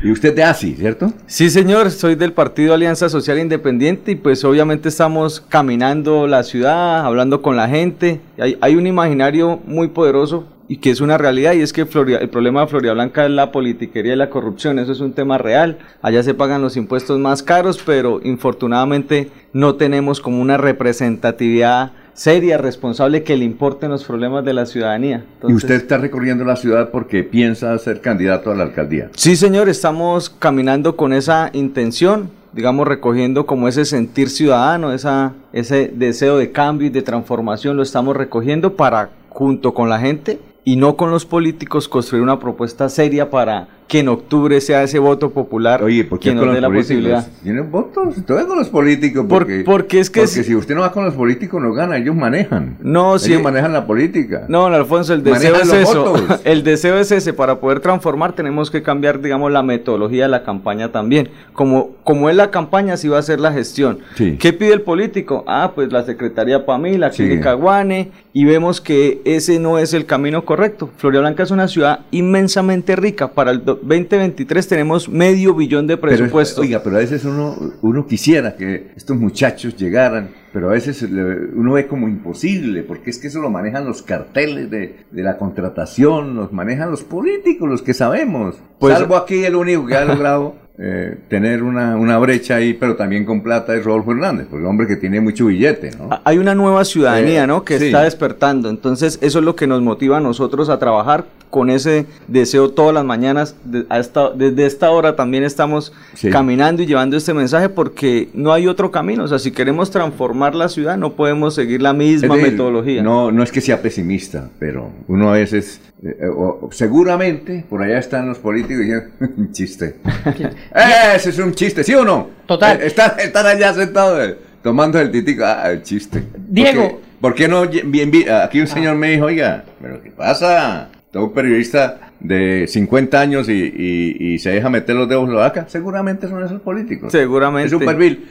¿Y usted de ASI, cierto? Sí, señor, soy del Partido Alianza Social Independiente y pues obviamente estamos caminando la ciudad, hablando con la gente. Hay, hay un imaginario muy poderoso y que es una realidad y es que el problema de Florida Blanca es la politiquería y la corrupción, eso es un tema real. Allá se pagan los impuestos más caros, pero infortunadamente no tenemos como una representatividad seria, responsable, que le importen los problemas de la ciudadanía. ¿Y usted está recorriendo la ciudad porque piensa ser candidato a la alcaldía? Sí, señor, estamos caminando con esa intención, digamos, recogiendo como ese sentir ciudadano, esa, ese deseo de cambio y de transformación, lo estamos recogiendo para, junto con la gente, y no con los políticos construir una propuesta seria para que en octubre sea ese voto popular Oye, ¿por qué nos dé la posibilidad. ¿Tienen votos? Todo con los políticos. Porque, porque es que porque si usted no va con los políticos no gana, ellos manejan. No, ellos manejan la política. No, Alfonso, el deseo es eso. *laughs* El deseo es ese. Para poder transformar tenemos que cambiar, digamos, la metodología de la campaña también. Como como es la campaña, así va a ser la gestión. Sí. ¿Qué pide el político? Ah, pues la Secretaría para mí, la Sí. Clínica Guane, y vemos que ese no es el camino correcto. Florida Blanca es una ciudad inmensamente rica. Para el do- 2023 tenemos medio billón de Pero es- presupuesto. oiga, pero a veces uno, uno quisiera que estos muchachos llegaran, pero a veces uno ve como imposible, porque es que eso lo manejan los carteles de, de la contratación, los manejan los políticos, los que sabemos. Pues- Salvo aquí el único que ha logrado eh, tener una, una brecha ahí, pero también con plata es Rodolfo Hernández, porque es un hombre que tiene mucho billete, ¿no? Ah, Hay una nueva ciudadanía, Eh, ¿no? Que sí. está despertando. Entonces, eso es lo que nos motiva a nosotros a trabajar con ese deseo todas las mañanas. De- a esta- desde esta hora también estamos Sí. caminando y llevando este mensaje porque no hay otro camino. O sea, si queremos transformar la ciudad, no podemos seguir la misma decir, metodología. No, no es que sea pesimista, pero uno a veces, eh, eh, o- seguramente, por allá están los políticos diciendo, *laughs* un chiste. *laughs* Eh, Ese es un chiste, ¿sí o no? Total. Eh, Están, están allá sentados eh, tomando el titico, ah, el chiste. Diego. ¿Por qué, por qué no? lle- bien- bien- Aquí un señor me dijo, oiga, ¿pero qué pasa? Un periodista de 50 años y, y- y se deja meter los dedos en la vaca. Seguramente son esos políticos. Seguramente. Es un perfil.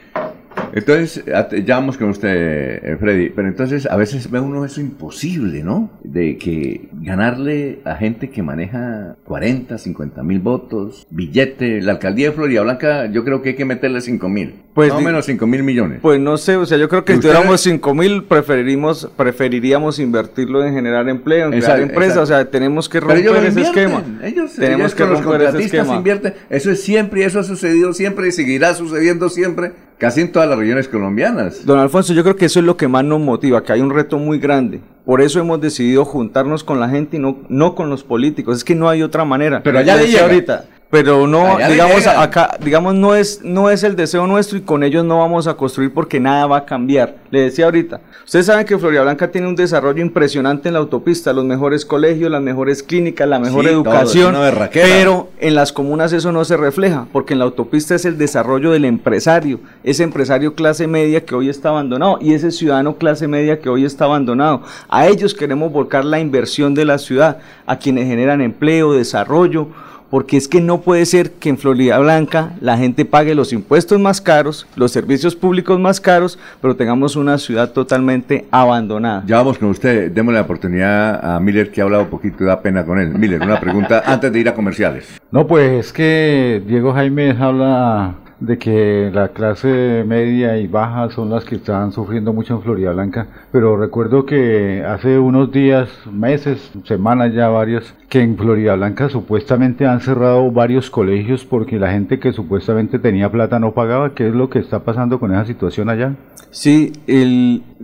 Entonces, ya vamos con usted, eh, Freddy, pero entonces a veces ve uno eso imposible, ¿no? De que ganarle a gente que maneja 40, 50 mil votos, billete, la alcaldía de Florida Blanca, yo creo que hay que meterle 5 mil, Pues más o di- menos 5 mil millones. Pues no sé, o sea, yo creo que si ¿Usted- tuviéramos 5 mil, preferiríamos, preferiríamos invertirlo en generar empleo, en crear Exacto, empresas, exacto. o sea, tenemos que Pero romper ellos ese esquema. Ellos, tenemos ellos que los ese esquema. invierten. Eso es siempre y eso ha sucedido siempre y seguirá sucediendo siempre, casi en todas las regiones colombianas. Don Alfonso, yo creo que eso es lo que más nos motiva, que hay un reto muy grande. Por eso hemos decidido juntarnos con la gente y no, no con los políticos. Es que no hay otra manera. Pero allá Le llega. ahorita. Pero no, digamos, acá, digamos, no es, no es el deseo nuestro y con ellos no vamos a construir porque nada va a cambiar. Le decía ahorita, ustedes saben que Florida Blanca tiene un desarrollo impresionante en la autopista, los mejores colegios, las mejores clínicas, la mejor Sí, educación, pero en las comunas eso no se refleja, porque en la autopista es el desarrollo del empresario, ese empresario clase media que hoy está abandonado y ese ciudadano clase media que hoy está abandonado. A ellos queremos volcar la inversión de la ciudad, a quienes generan empleo, desarrollo, porque es que no puede ser que en Florida Blanca la gente pague los impuestos más caros, los servicios públicos más caros, pero tengamos una ciudad totalmente abandonada. Ya vamos con usted, démosle la oportunidad a Miller que ha hablado un poquito, da pena con él. Miller, una pregunta antes de ir a comerciales. No, pues es que Diego Jaime habla de que la clase media y baja son las que están sufriendo mucho en Florida Blanca, pero recuerdo que hace unos días, meses, semanas ya varias, que en Florida Blanca supuestamente han cerrado varios colegios porque la gente que supuestamente tenía plata no pagaba. ¿Qué es lo que está pasando con esa situación allá? Sí,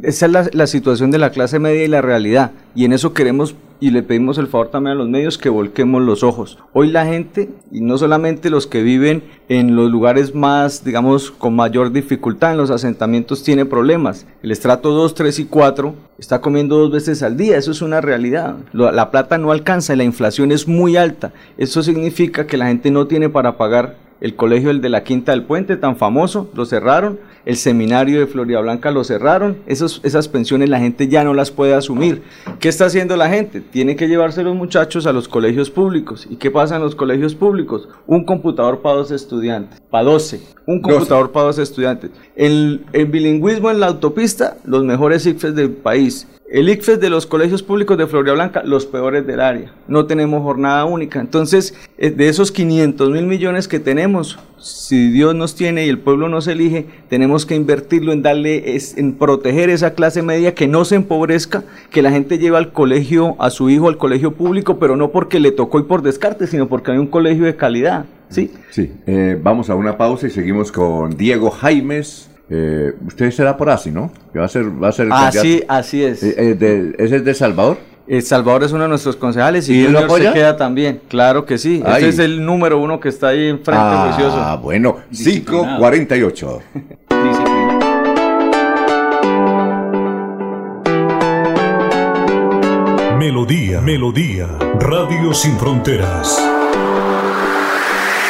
esa es la situación de la clase media y la realidad. Y en eso queremos y le pedimos el favor también a los medios que volquemos los ojos. Hoy la gente, y no solamente los que viven en los lugares más, digamos, con mayor dificultad en los asentamientos, tiene problemas. El estrato 2, 3 y 4 está comiendo dos veces al día. Eso es una realidad. La plata no alcanza y la inflación es muy alta. Eso significa que la gente no tiene para pagar el colegio, el de la Quinta del Puente, tan famoso, lo cerraron. El seminario de Florida Blanca lo cerraron. Esos, esas pensiones la gente ya no las puede asumir. ¿Qué está haciendo la gente? Tiene que llevarse los muchachos a los colegios públicos. ¿Y qué pasa en los colegios públicos? Un computador para dos estudiantes, para 12. Un computador para dos estudiantes. El, el bilingüismo en la autopista, los mejores ICFES del país. El ICFES de los colegios públicos de Florida Blanca, los peores del área. No tenemos jornada única. Entonces, eh, de esos 500 mil millones que tenemos, si Dios nos tiene y el pueblo nos elige, tenemos que invertirlo en darle, en proteger esa clase media que no se empobrezca, que la gente lleve al colegio, a su hijo al colegio público, pero no porque le tocó y por descarte, sino porque hay un colegio de calidad. ¿sí? Sí, eh, vamos a una pausa y seguimos con Diego Jaimes. Eh, usted será por ASI, ¿no? Que va a ser, va a ser Así, así es. Eh, eh, de- ¿Ese es de Salvador? El Salvador es uno de nuestros concejales y, ¿Y él lo Junior se apoya? queda también. Claro que sí. Ay. Este es el número uno que está ahí enfrente, ah, juicioso. bueno, 548. Melodía, Melodía, Radio Sin Fronteras.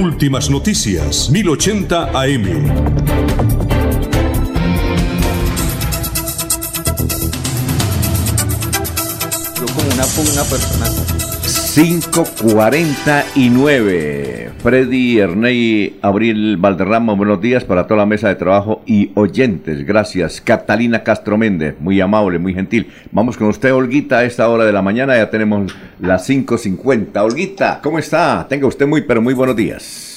Últimas noticias, 1080 AM. como una pugna personal. 549. Freddy Erney Abril Valderrama, buenos días para toda la mesa de trabajo y oyentes. Gracias. Catalina Castro Méndez, muy amable, muy gentil. Vamos con usted, Olguita, a esta hora de la mañana. Ya tenemos las 5.50. Olguita, ¿cómo está? Tenga usted muy, pero muy buenos días.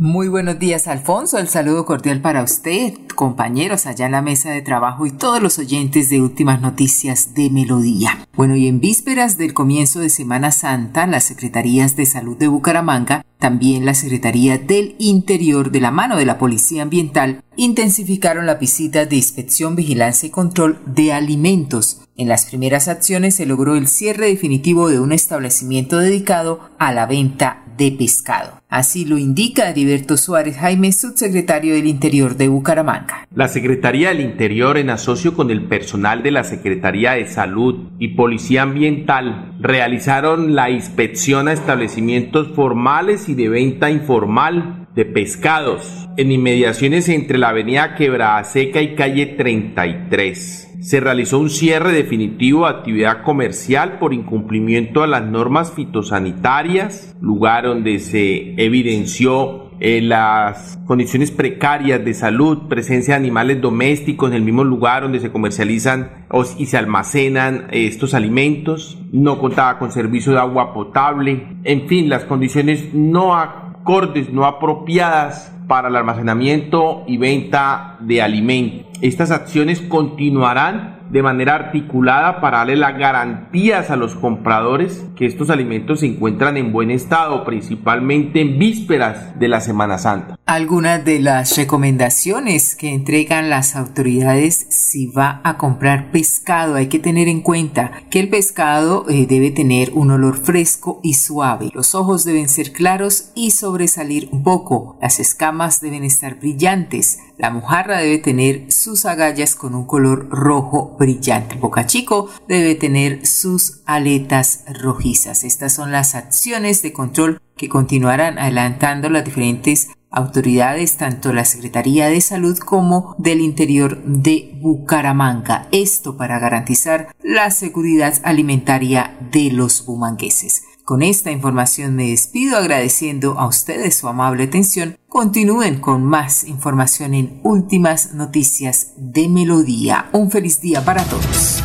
Muy buenos días, Alfonso. El saludo cordial para usted, compañeros allá en la mesa de trabajo y todos los oyentes de Últimas Noticias de Melodía. Bueno, y en vísperas del comienzo de Semana Santa, las Secretarías de Salud de Bucaramanga, también la Secretaría del Interior de la mano de la Policía Ambiental, intensificaron la visita de inspección, vigilancia y control de alimentos. En las primeras acciones se logró el cierre definitivo de un establecimiento dedicado a la venta pescado. Así lo indica Heriberto Suárez Jaime, subsecretario del Interior de Bucaramanga. La Secretaría del Interior, en asocio con el personal de la Secretaría de Salud y Policía Ambiental, realizaron la inspección a establecimientos formales y de venta informal de pescados en inmediaciones entre la avenida Quebrada Seca y calle 33 se realizó un cierre definitivo de actividad comercial por incumplimiento a las normas fitosanitarias, lugar donde se evidenció eh, las condiciones precarias de salud, presencia de animales domésticos en el mismo lugar donde se comercializan y se almacenan eh, estos alimentos, no contaba con servicio de agua potable, en fin, las condiciones no acordes, no apropiadas para el almacenamiento y venta de alimentos. Estas acciones continuarán de manera articulada para darle las garantías a los compradores que estos alimentos se encuentran en buen estado, principalmente en vísperas de la Semana Santa. Algunas de las recomendaciones que entregan las autoridades si va a comprar pescado, hay que tener en cuenta que el pescado eh, debe tener un olor fresco y suave, los ojos deben ser claros y sobresalir un poco, las escamas deben estar brillantes, la mojarra debe tener sus agallas con un color rojo brillante. El boca chico debe tener sus aletas rojizas. Estas son las acciones de control que continuarán adelantando las diferentes autoridades, tanto la Secretaría de Salud como del Interior de Bucaramanga. Esto para garantizar la seguridad alimentaria de los bumangueses. Con esta información me despido agradeciendo a ustedes su amable atención. Continúen con más información en Últimas Noticias de Melodía. Un feliz día para todos.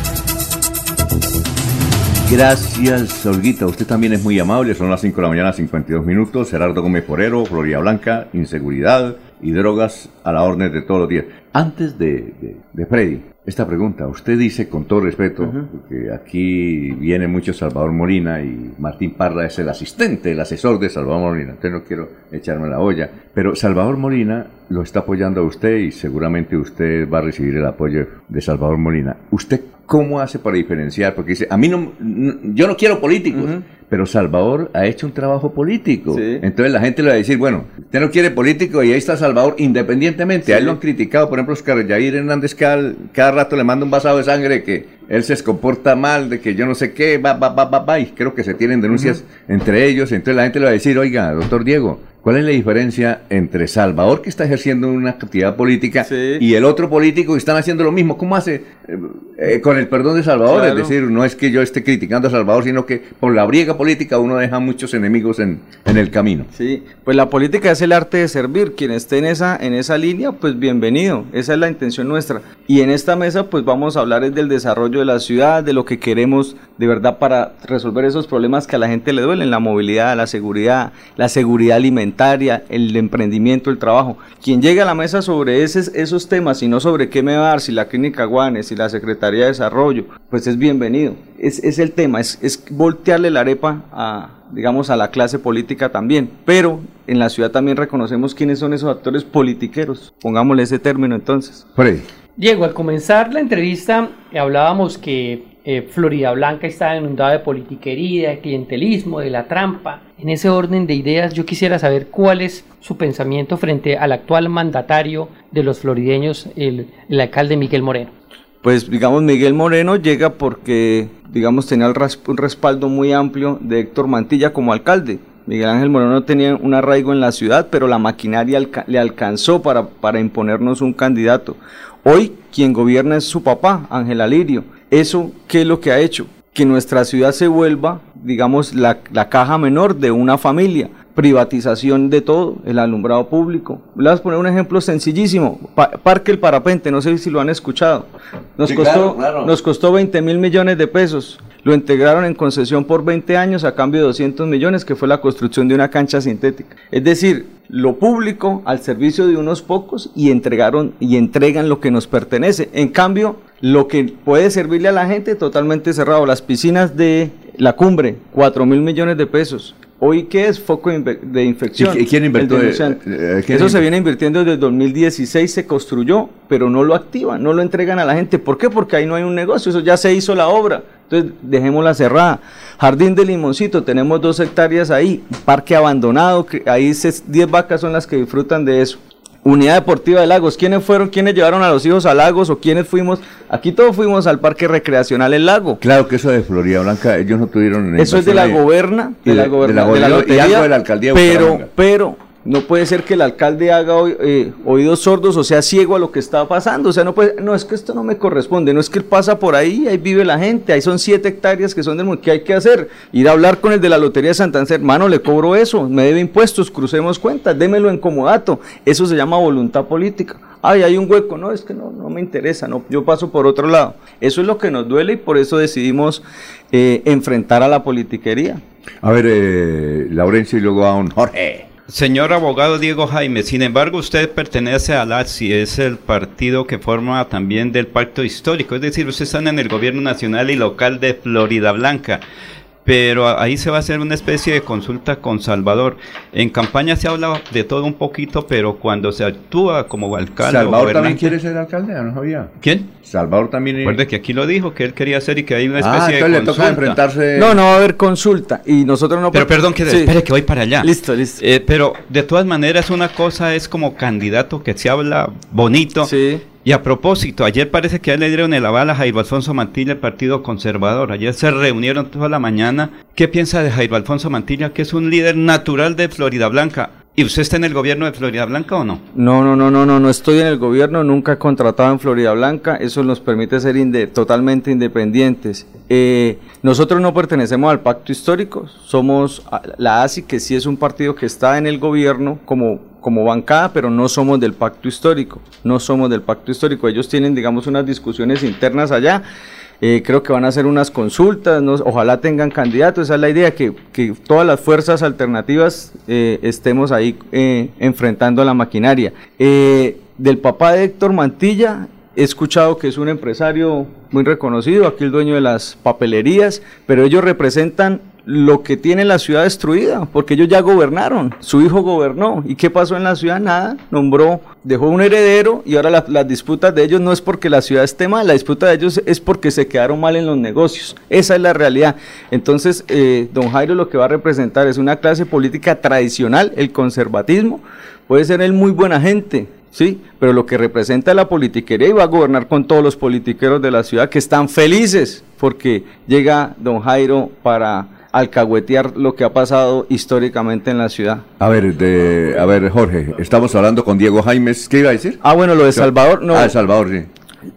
Gracias, Olguita. Usted también es muy amable. Son las 5 de la mañana, 52 minutos. Gerardo Gómez Porero, Floria Blanca, inseguridad y drogas a la orden de todos los días. Antes de Freddy, esta pregunta. Usted dice con todo respeto, porque aquí viene mucho Salvador Molina y Martín Parra es el asistente, el asesor de Salvador Molina. Entonces no quiero echarme la olla. Pero Salvador Molina lo está apoyando a usted y seguramente usted va a recibir el apoyo de Salvador Molina. ¿Usted cómo hace para diferenciar? Porque dice, a mí no, yo no quiero políticos. Pero Salvador ha hecho un trabajo político. Entonces la gente le va a decir, bueno, usted no quiere político y ahí está Salvador independientemente. A él lo han criticado, por ejemplo, Oscar Yair Hernández cada, cada rato le manda un vasado de sangre que él se comporta mal, de que yo no sé qué, va, va, va, va, va, y creo que se tienen denuncias entre ellos. Entonces la gente le va a decir, oiga, doctor Diego, ¿Cuál es la diferencia entre Salvador, que está ejerciendo una actividad política, y el otro político que están haciendo lo mismo? ¿Cómo hace eh, eh, con el perdón de Salvador? Claro. Es decir, no es que yo esté criticando a Salvador, sino que por la briega política uno deja muchos enemigos en, en el camino. Sí, pues la política es el arte de servir. Quien esté en esa, en esa línea, pues bienvenido. Esa es la intención nuestra. Y en esta mesa, pues vamos a hablar del desarrollo de la ciudad, de lo que queremos de verdad para resolver esos problemas que a la gente le duelen, la movilidad, la seguridad, la seguridad alimentaria el emprendimiento, el trabajo. Quien llegue a la mesa sobre ese, esos temas y no sobre qué me va a dar, si la clínica Guanes, si la Secretaría de Desarrollo, pues es bienvenido. Es, es el tema, es, es voltearle la arepa a, digamos, a la clase política también. Pero en la ciudad también reconocemos quiénes son esos actores politiqueros. Pongámosle ese término entonces. Diego, al comenzar la entrevista hablábamos que eh, Florida Blanca estaba inundada de politiquería, de clientelismo, de la trampa. En ese orden de ideas, yo quisiera saber cuál es su pensamiento frente al actual mandatario de los florideños, el, alcalde Miguel Moreno. Pues digamos, Miguel Moreno llega porque, digamos, tenía un respaldo muy amplio de Héctor Mantilla como alcalde. Miguel Ángel Moreno tenía un arraigo en la ciudad, pero la maquinaria le alcanzó para, para imponernos un candidato. Hoy quien gobierna es su papá, Ángel Alirio. ¿Eso qué es lo que ha hecho? Que nuestra ciudad se vuelva, digamos, la, la caja menor de una familia. Privatización de todo, el alumbrado público. Le voy a poner un ejemplo sencillísimo. Pa- Parque El Parapente, no sé si lo han escuchado. Nos, Sí, costó, claro, claro. nos costó 20 mil millones de pesos. Lo integraron en concesión por 20 años a cambio de 200 millones, que fue la construcción de una cancha sintética. Es decir, lo público al servicio de unos pocos y entregaron y entregan lo que nos pertenece. En cambio, lo que puede servirle a la gente totalmente cerrado. Las piscinas de la cumbre, 4 mil millones de pesos. Hoy, ¿qué es? Foco de infección. ¿Y qui- quién invirtió, eh, eh, quién Eso se viene invirtiendo desde el 2016, se construyó, pero no lo activan, no lo entregan a la gente. ¿Por qué? Porque ahí no hay un negocio, eso ya se hizo la obra. Entonces, dejémosla cerrada. Jardín de Limoncito, tenemos dos hectáreas ahí. Parque abandonado, que ahí se- 10 vacas son las que disfrutan de eso. Unidad Deportiva de Lagos, ¿quiénes fueron? ¿Quiénes llevaron a los hijos a Lagos o quiénes fuimos? Aquí todos fuimos al Parque Recreacional El Lago. Claro que eso de Florida Blanca, ellos no tuvieron... Eso es de la goberna, Y de la goberna, de la gobierno- y lotería, algo de la alcaldía de pero, pero no puede ser que el alcalde haga eh, oídos sordos o sea ciego a lo que está pasando, o sea, no puede, no es que esto no me corresponde, no es que él pasa por ahí, ahí vive la gente, ahí son siete hectáreas que son del mundo, ¿qué hay que hacer? Ir a hablar con el de la Lotería de Santander, hermano, le cobro eso, me debe impuestos, crucemos cuentas, démelo en comodato, eso se llama voluntad política. Ay, hay un hueco, no, es que no, no me interesa, no, yo paso por otro lado. Eso es lo que nos duele y por eso decidimos eh, enfrentar a la politiquería. A ver, eh, Laurencio y luego a un Jorge. Señor abogado Diego Jaime, sin embargo usted pertenece al ASI, es el partido que forma también del pacto histórico, es decir, ustedes están en el gobierno nacional y local de Florida Blanca, pero ahí se va a hacer una especie de consulta con Salvador. En campaña se habla de todo un poquito, pero cuando se actúa como alcalde ¿Salvador también quiere ser alcalde? ¿No sabía? ¿Quién? Salvador también... Recuerde que aquí lo dijo, que él quería hacer y que hay una Ah, especie de entonces le toca consulta. enfrentarse... No, no va a haber consulta y nosotros no... Pero perdón, que Sí. espere que voy para allá. Listo, listo. Eh, pero de todas maneras, una cosa es como candidato que se habla bonito. Y a propósito, ayer parece que ya le dieron el aval a Jairo Alfonso Mantilla, el Partido Conservador. Ayer se reunieron toda la mañana. ¿Qué piensa de Jairo Alfonso Mantilla, que es un líder natural de Florida Blanca? ¿Y usted está en el gobierno de Florida Blanca o no? No, no, no, no, no, no estoy en el gobierno, nunca he contratado en Florida Blanca, eso nos permite ser totalmente independientes. Eh, nosotros no pertenecemos al pacto histórico, somos la ASI, que sí es un partido que está en el gobierno como, como bancada, pero no somos del pacto histórico, no somos del pacto histórico. Ellos tienen, digamos, unas discusiones internas allá. Eh, creo que van a hacer unas consultas, ojalá tengan candidatos, esa es la idea, que, que todas las fuerzas alternativas eh, estemos ahí eh, enfrentando a la maquinaria. Del papá de Héctor Mantilla, he escuchado que es un empresario muy reconocido, aquí el dueño de las papelerías, pero ellos representan lo que tiene la ciudad destruida, porque ellos ya gobernaron, su hijo gobernó, ¿y qué pasó en la ciudad? Nada, nombró, dejó un heredero y ahora la- las disputas de ellos no es porque la ciudad esté mal, la disputa de ellos es porque se quedaron mal en los negocios, esa es la realidad. Entonces, eh, don Jairo lo que va a representar es una clase política tradicional, el conservatismo, puede ser él muy buena gente, Sí, pero lo que representa la politiquería y va a gobernar con todos los politiqueros de la ciudad que están felices porque llega don Jairo para alcahuetear lo que ha pasado históricamente en la ciudad. A ver, de, a ver, Jorge, estamos hablando con Diego Jaimes. ¿Qué iba a decir? Ah, bueno, lo de Salvador, no. Ah, de Salvador, sí.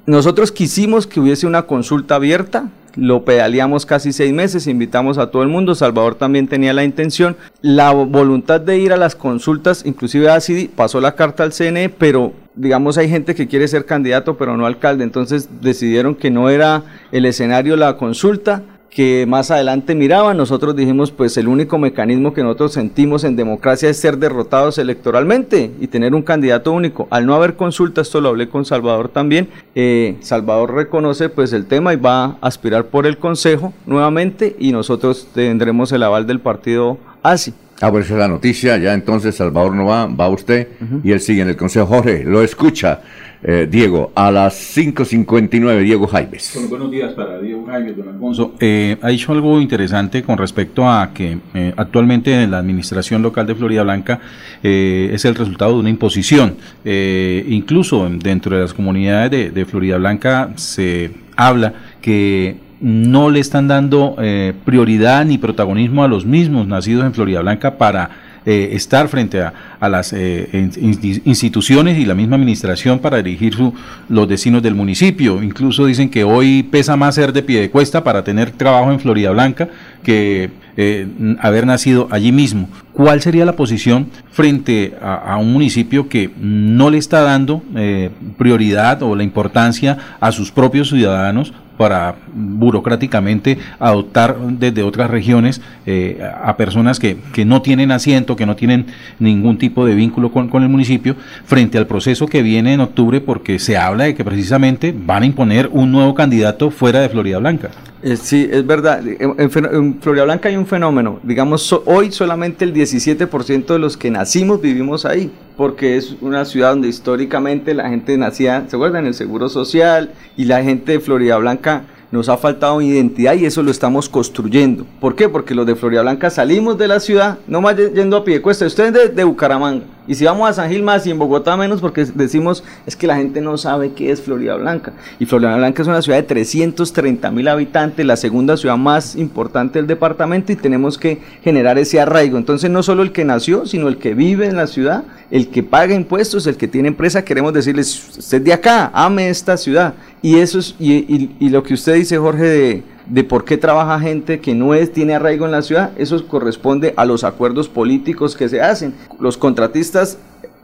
Nosotros quisimos que hubiese una consulta abierta, lo pedaleamos casi seis meses, invitamos a todo el mundo, Salvador también tenía la intención, la voluntad de ir a las consultas, inclusive así pasó la carta al CNE, pero digamos hay gente que quiere ser candidato pero no alcalde, entonces decidieron que no era el escenario la consulta, que más adelante miraban, nosotros dijimos pues el único mecanismo que nosotros sentimos en democracia es ser derrotados electoralmente y tener un candidato único. Al no haber consulta, esto lo hablé con Salvador también, eh, Salvador reconoce pues el tema y va a aspirar por el Consejo nuevamente y nosotros tendremos el aval del partido ASI. Ah, pues esa es la noticia. Ya entonces Salvador no va, va usted y él sigue en el consejo. Jorge, lo escucha. Eh, Diego, a las 5.59, Diego Jaimes. Bueno, buenos días para Diego Jaimes, don Alfonso. Eh, ha dicho algo interesante con respecto a que eh, actualmente en la administración local de Florida Blanca eh, es el resultado de una imposición. Incluso dentro de las comunidades de, de Florida Blanca se habla que no le están dando eh, prioridad ni protagonismo a los mismos nacidos en Florida Blanca para eh, estar frente a, a las eh, in- in- instituciones y la misma administración para dirigir su- los destinos del municipio. Incluso dicen que hoy pesa más ser de pie de cuesta para tener trabajo en Florida Blanca que eh, haber nacido allí mismo. ¿Cuál sería la posición frente a, un municipio que no le está dando eh, prioridad o la importancia a sus propios ciudadanos para burocráticamente adoptar desde otras regiones eh, a personas que, que no tienen asiento, que no tienen ningún tipo de vínculo con, con el municipio, frente al proceso que viene en octubre, porque se habla de que precisamente van a imponer un nuevo candidato fuera de Florida Blanca. Eh, sí, es verdad. En, en en Florida Blanca hay un fenómeno. Digamos, hoy solamente el 17% de los que nacimos vivimos ahí, porque es una ciudad donde históricamente la gente nacía, ¿se acuerdan? El seguro social y la gente de Florida Blanca nos ha faltado identidad y eso lo estamos construyendo. ¿Por qué? Porque los de Florida Blanca salimos de la ciudad, no más ye- yendo a pie cuesta, ustedes de, de Bucaramanga. Y si vamos a San Gil más y en Bogotá menos, porque decimos es que la gente no sabe qué es Florida Blanca. Y Florida Blanca es una ciudad de 330 mil habitantes, la segunda ciudad más importante del departamento y tenemos que generar ese arraigo. Entonces no solo el que nació, sino el que vive en la ciudad, el que paga impuestos, el que tiene empresa, queremos decirles, usted de acá, ame esta ciudad. Y eso es, y- y lo que usted dice, Jorge, de, de por qué trabaja gente que no es, tiene arraigo en la ciudad, eso corresponde a los acuerdos políticos que se hacen. Los contratistas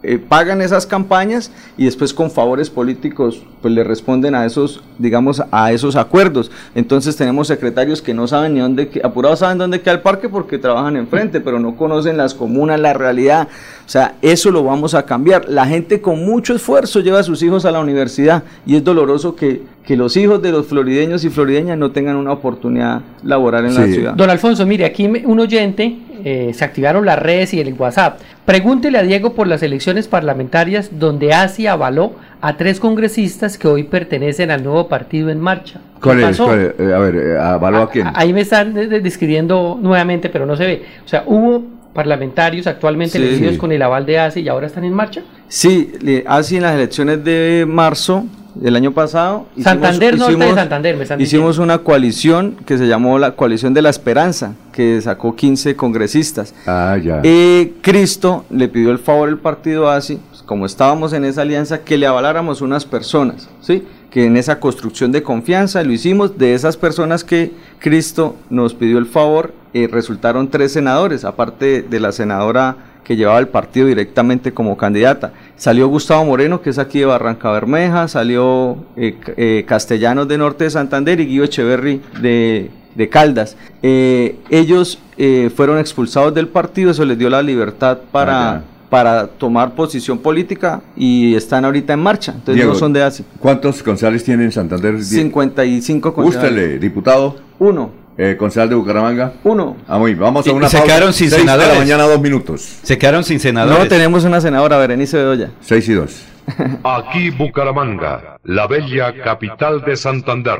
eh, pagan esas campañas y después con favores políticos pues le responden a esos digamos a esos acuerdos. Entonces tenemos secretarios que no saben ni dónde apurados saben dónde queda el parque porque trabajan enfrente pero no conocen las comunas la realidad. O sea eso lo vamos a cambiar. La gente con mucho esfuerzo lleva a sus hijos a la universidad y es doloroso que, que los hijos de los florideños y florideñas no tengan una oportunidad laboral en la ciudad. Don Alfonso, mire, aquí un oyente, eh, se activaron las redes y el WhatsApp. Pregúntele a Diego por las elecciones parlamentarias donde ASI avaló a tres congresistas que hoy pertenecen al nuevo partido en marcha. ¿Qué ¿Cuál es? pasó? cuál es? Eh, a ver, eh, ¿avaló a quién? Ahí me están de- de- describiendo nuevamente, pero no se ve. O sea, hubo parlamentarios actualmente Sí. elegidos con el aval de ASI y ahora están en marcha. Sí, así en las elecciones de marzo del año pasado. Santander, norte de Santander, me están Hicimos una coalición que se llamó la Coalición de la Esperanza, que sacó 15 congresistas. Ah, ya. Eh, Cristo le pidió el favor al partido ASI, pues, como estábamos en esa alianza, que le avaláramos unas personas, ¿sí? Que en esa construcción de confianza lo hicimos. De esas personas que Cristo nos pidió el favor, eh, resultaron tres senadores, aparte de la senadora que llevaba el partido directamente como candidata. Salió Gustavo Moreno, que es aquí de Barranca Bermeja, salió eh, eh, Castellanos de Norte de Santander y Guido Echeverry de, de Caldas. Eh, ellos eh, fueron expulsados del partido, eso les dio la libertad para, Ah, para tomar posición política y están ahorita en marcha. Entonces Diego, no son de ASI. ¿Cuántos concejales tiene en Santander? 55 concejales. Ústele, diputado. Uno. Eh, concejal de Bucaramanga. Uno. Ah, muy. Vamos a una y se pausa. quedaron sin Seis de la senadores. mañana, dos minutos. Se quedaron sin senadores. No tenemos una senadora, Berenice Bedoya. 6 y 2. Aquí Bucaramanga, la bella capital de Santander.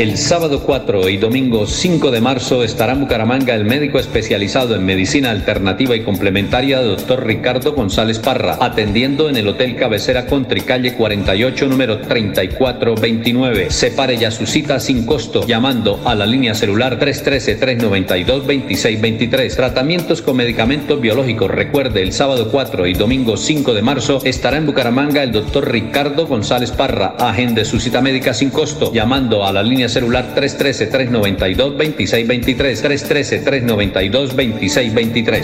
El sábado 4 y domingo 5 de marzo estará en Bucaramanga el médico especializado en medicina alternativa y complementaria, doctor Ricardo González Parra, atendiendo en el Hotel Cabecera Country, calle 48, número 3429. Separe ya su cita sin costo llamando a la línea celular 313-392-2623. Tratamientos con medicamentos biológicos. Recuerde, el sábado 4 y domingo 5 de marzo estará en Bucaramanga el doctor Ricardo González Parra. Agende su cita médica sin costo llamando a la línea celular 313-392-2623. 313-392-2623.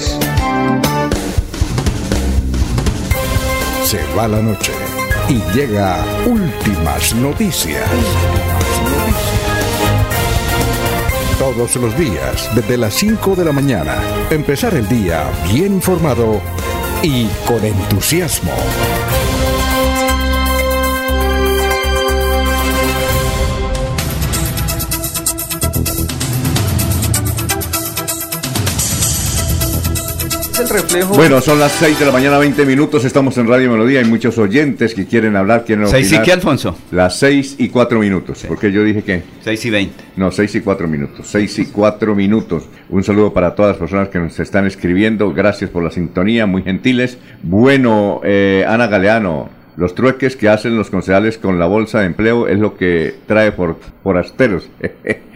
Se va la noche y llega últimas noticias. Todos los días, desde las 5 de la mañana, empezar el día bien informado y con entusiasmo. El reflejo. Bueno, son las 6 de la mañana, 20 minutos. Estamos en Radio Melodía. Hay muchos oyentes que quieren hablar, quieren ¿Seis y qué, Alfonso? Las 6 y 4 minutos. Porque yo dije que. 6 y 20. No, 6 y 4 minutos. 6 y 4 minutos. Un saludo para todas las personas que nos están escribiendo. Gracias por la sintonía, muy gentiles. Bueno, eh, Ana Galeano. Los trueques que hacen los concejales con la bolsa de empleo es lo que trae por, por asteros. *laughs*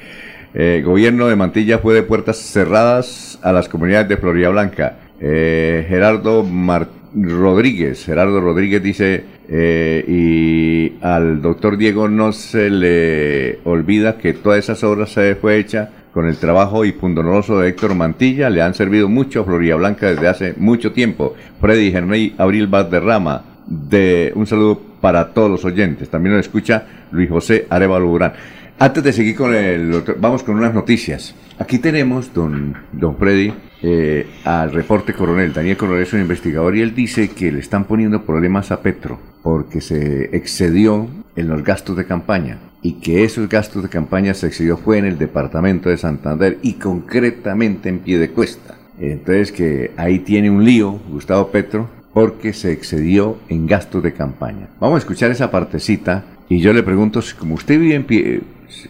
Eh, gobierno de Mantilla fue de puertas cerradas a las comunidades de Florida Blanca. Eh, Gerardo Mar- Rodríguez, Gerardo Rodríguez dice, eh, y al doctor Diego no se le olvida que todas esas obras se fue hecha con el trabajo y pundonoroso de Héctor Mantilla, le han servido mucho a Florida Blanca desde hace mucho tiempo. Freddy Henry Abril Valderrama, de un saludo para todos los oyentes. También nos escucha Luis José Arevalo Durán. Antes de seguir con el vamos con unas noticias. Aquí tenemos, don, don Freddy, eh, al reporte coronel. Daniel Coronel es un investigador y él dice que le están poniendo problemas a Petro porque se excedió en los gastos de campaña y que esos gastos de campaña se excedió fue en el departamento de Santander y concretamente en Piedecuesta. Entonces que ahí tiene un lío Gustavo Petro porque se excedió en gastos de campaña. Vamos a escuchar esa partecita y yo le pregunto si como usted vive en pie,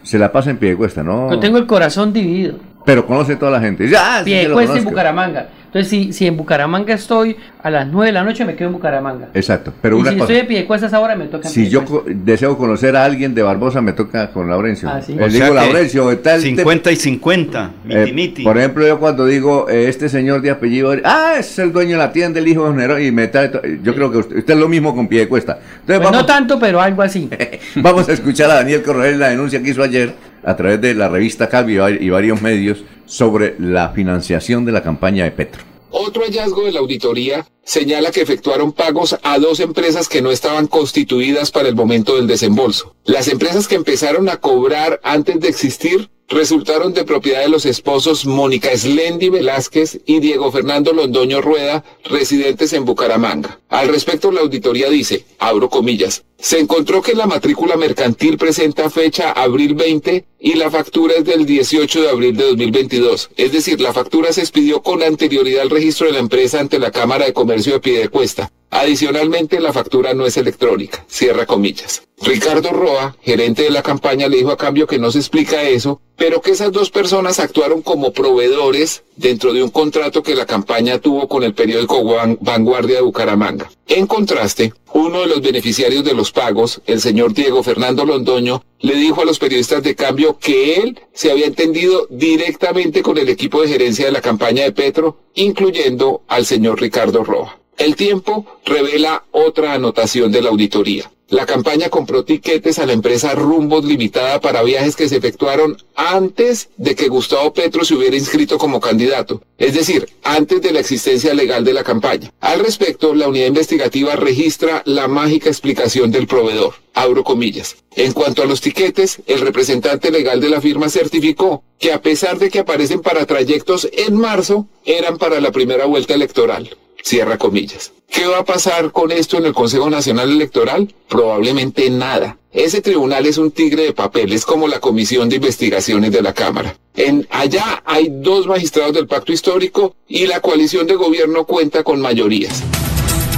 se la pasa en Piedecuesta, ¿no? Yo tengo el corazón dividido. Pero conoce toda la gente. Ya, sí, Piedecuesta y conozco. Bucaramanga. Entonces, si, si en Bucaramanga estoy a las 9 de la noche, me quedo en Bucaramanga. Exacto, pero y una si cosa. estoy en Piedecuesta a esa hora, me toca en Si yo Piedecuesta. co- deseo conocer a alguien de Barbosa, me toca con Laurencio. Ah, sí. O digo sea Laurencio, tal. 50 y 50. Eh, Miti, por ejemplo, yo cuando digo eh, este señor de apellido, ah, es el dueño de la tienda, el hijo de Nero, y me trae yo creo que usted, usted es lo mismo con pie de cuesta. Entonces Pues vamos, no tanto, pero algo así. *laughs* vamos a escuchar a Daniel Coronel la denuncia que hizo ayer a través de la revista Calvi y vari- y varios medios sobre la financiación de la campaña de Petro. Otro hallazgo de la auditoría señala que efectuaron pagos a dos empresas que no estaban constituidas para el momento del desembolso. Las empresas que empezaron a cobrar antes de existir resultaron de propiedad de los esposos Mónica Slendi Velázquez y Diego Fernando Londoño Rueda, residentes en Bucaramanga. Al respecto, la auditoría dice, abro comillas, se encontró que la matrícula mercantil presenta fecha abril 20 y la factura es del 18 de abril de 2022. Es decir, la factura se expidió con anterioridad al registro de la empresa ante la Cámara de Comercio de Piedecuesta. Adicionalmente, la factura no es electrónica. Cierra comillas. Ricardo Roa, gerente de la campaña, le dijo a cambio que no se explica eso, pero que esas dos personas actuaron como proveedores dentro de un contrato que la campaña tuvo con el periódico Van- Vanguardia de Bucaramanga. En contraste, uno de los beneficiarios de los pagos, el señor Diego Fernando Londoño, le dijo a los periodistas de cambio que él se había entendido directamente con el equipo de gerencia de la campaña de Petro, incluyendo al señor Ricardo Roa. El tiempo revela otra anotación de la auditoría. La campaña compró tiquetes a la empresa Rumbos Limitada para viajes que se efectuaron antes de que Gustavo Petro se hubiera inscrito como candidato, es decir, antes de la existencia legal de la campaña. Al respecto, la unidad investigativa registra la mágica explicación del proveedor. Abro comillas. En cuanto a los tiquetes, el representante legal de la firma certificó que a pesar de que aparecen para trayectos en marzo, eran para la primera vuelta electoral. Cierra comillas. ¿Qué va a pasar con esto en el Consejo Nacional Electoral? Probablemente nada. Ese tribunal es un tigre de papel, es como la Comisión de Investigaciones de la Cámara. En allá hay dos magistrados del Pacto Histórico y la coalición de gobierno cuenta con mayorías.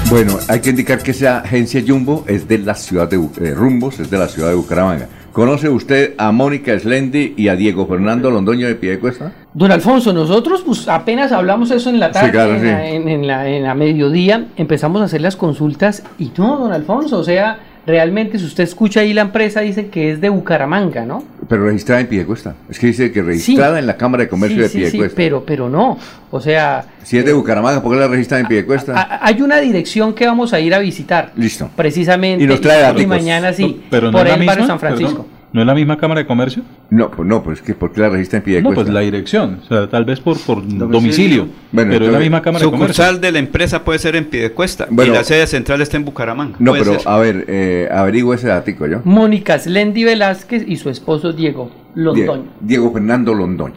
Bueno, hay que indicar que esa agencia Jumbo es de la ciudad de eh, Rumbos, es de la ciudad de Bucaramanga. ¿Conoce usted a Mónica Slendi y a Diego Fernando Londoño de Piedecuesta? Don Alfonso, nosotros pues apenas hablamos eso en la tarde, Sí, claro, en, sí. la, en- en la- en la mediodía, empezamos a hacer las consultas y no, don Alfonso, o sea, realmente si usted escucha ahí la empresa dice que es de Bucaramanga, ¿no? Pero registrada en Piedecuesta. Es que dice que registrada en la Cámara de Comercio sí, de sí, sí, Piedecuesta. pero, pero no, o sea, Si es de Bucaramanga, ¿por qué la registra en Piedecuesta? a- hay una dirección que vamos a ir a visitar, Listo. precisamente, Y nos trae y mañana sí, Pero no por es la el barrio misma, San Francisco. perdón. ¿No es la misma Cámara de Comercio? No, pues no, pues que ¿por qué la registra en pie de No, cuesta? pues la dirección, o sea, tal vez por, por domicilio, Bueno, pero es la misma Cámara de Comercio. Sucursal de la empresa puede ser en Piedecuesta Bueno. y la sede central está en Bucaramanga. No, pero ser. a ver, eh, averigüe ese datico yo. Mónica Slendi Velázquez y su esposo Diego Londoño. Die- Diego Fernando Londoño.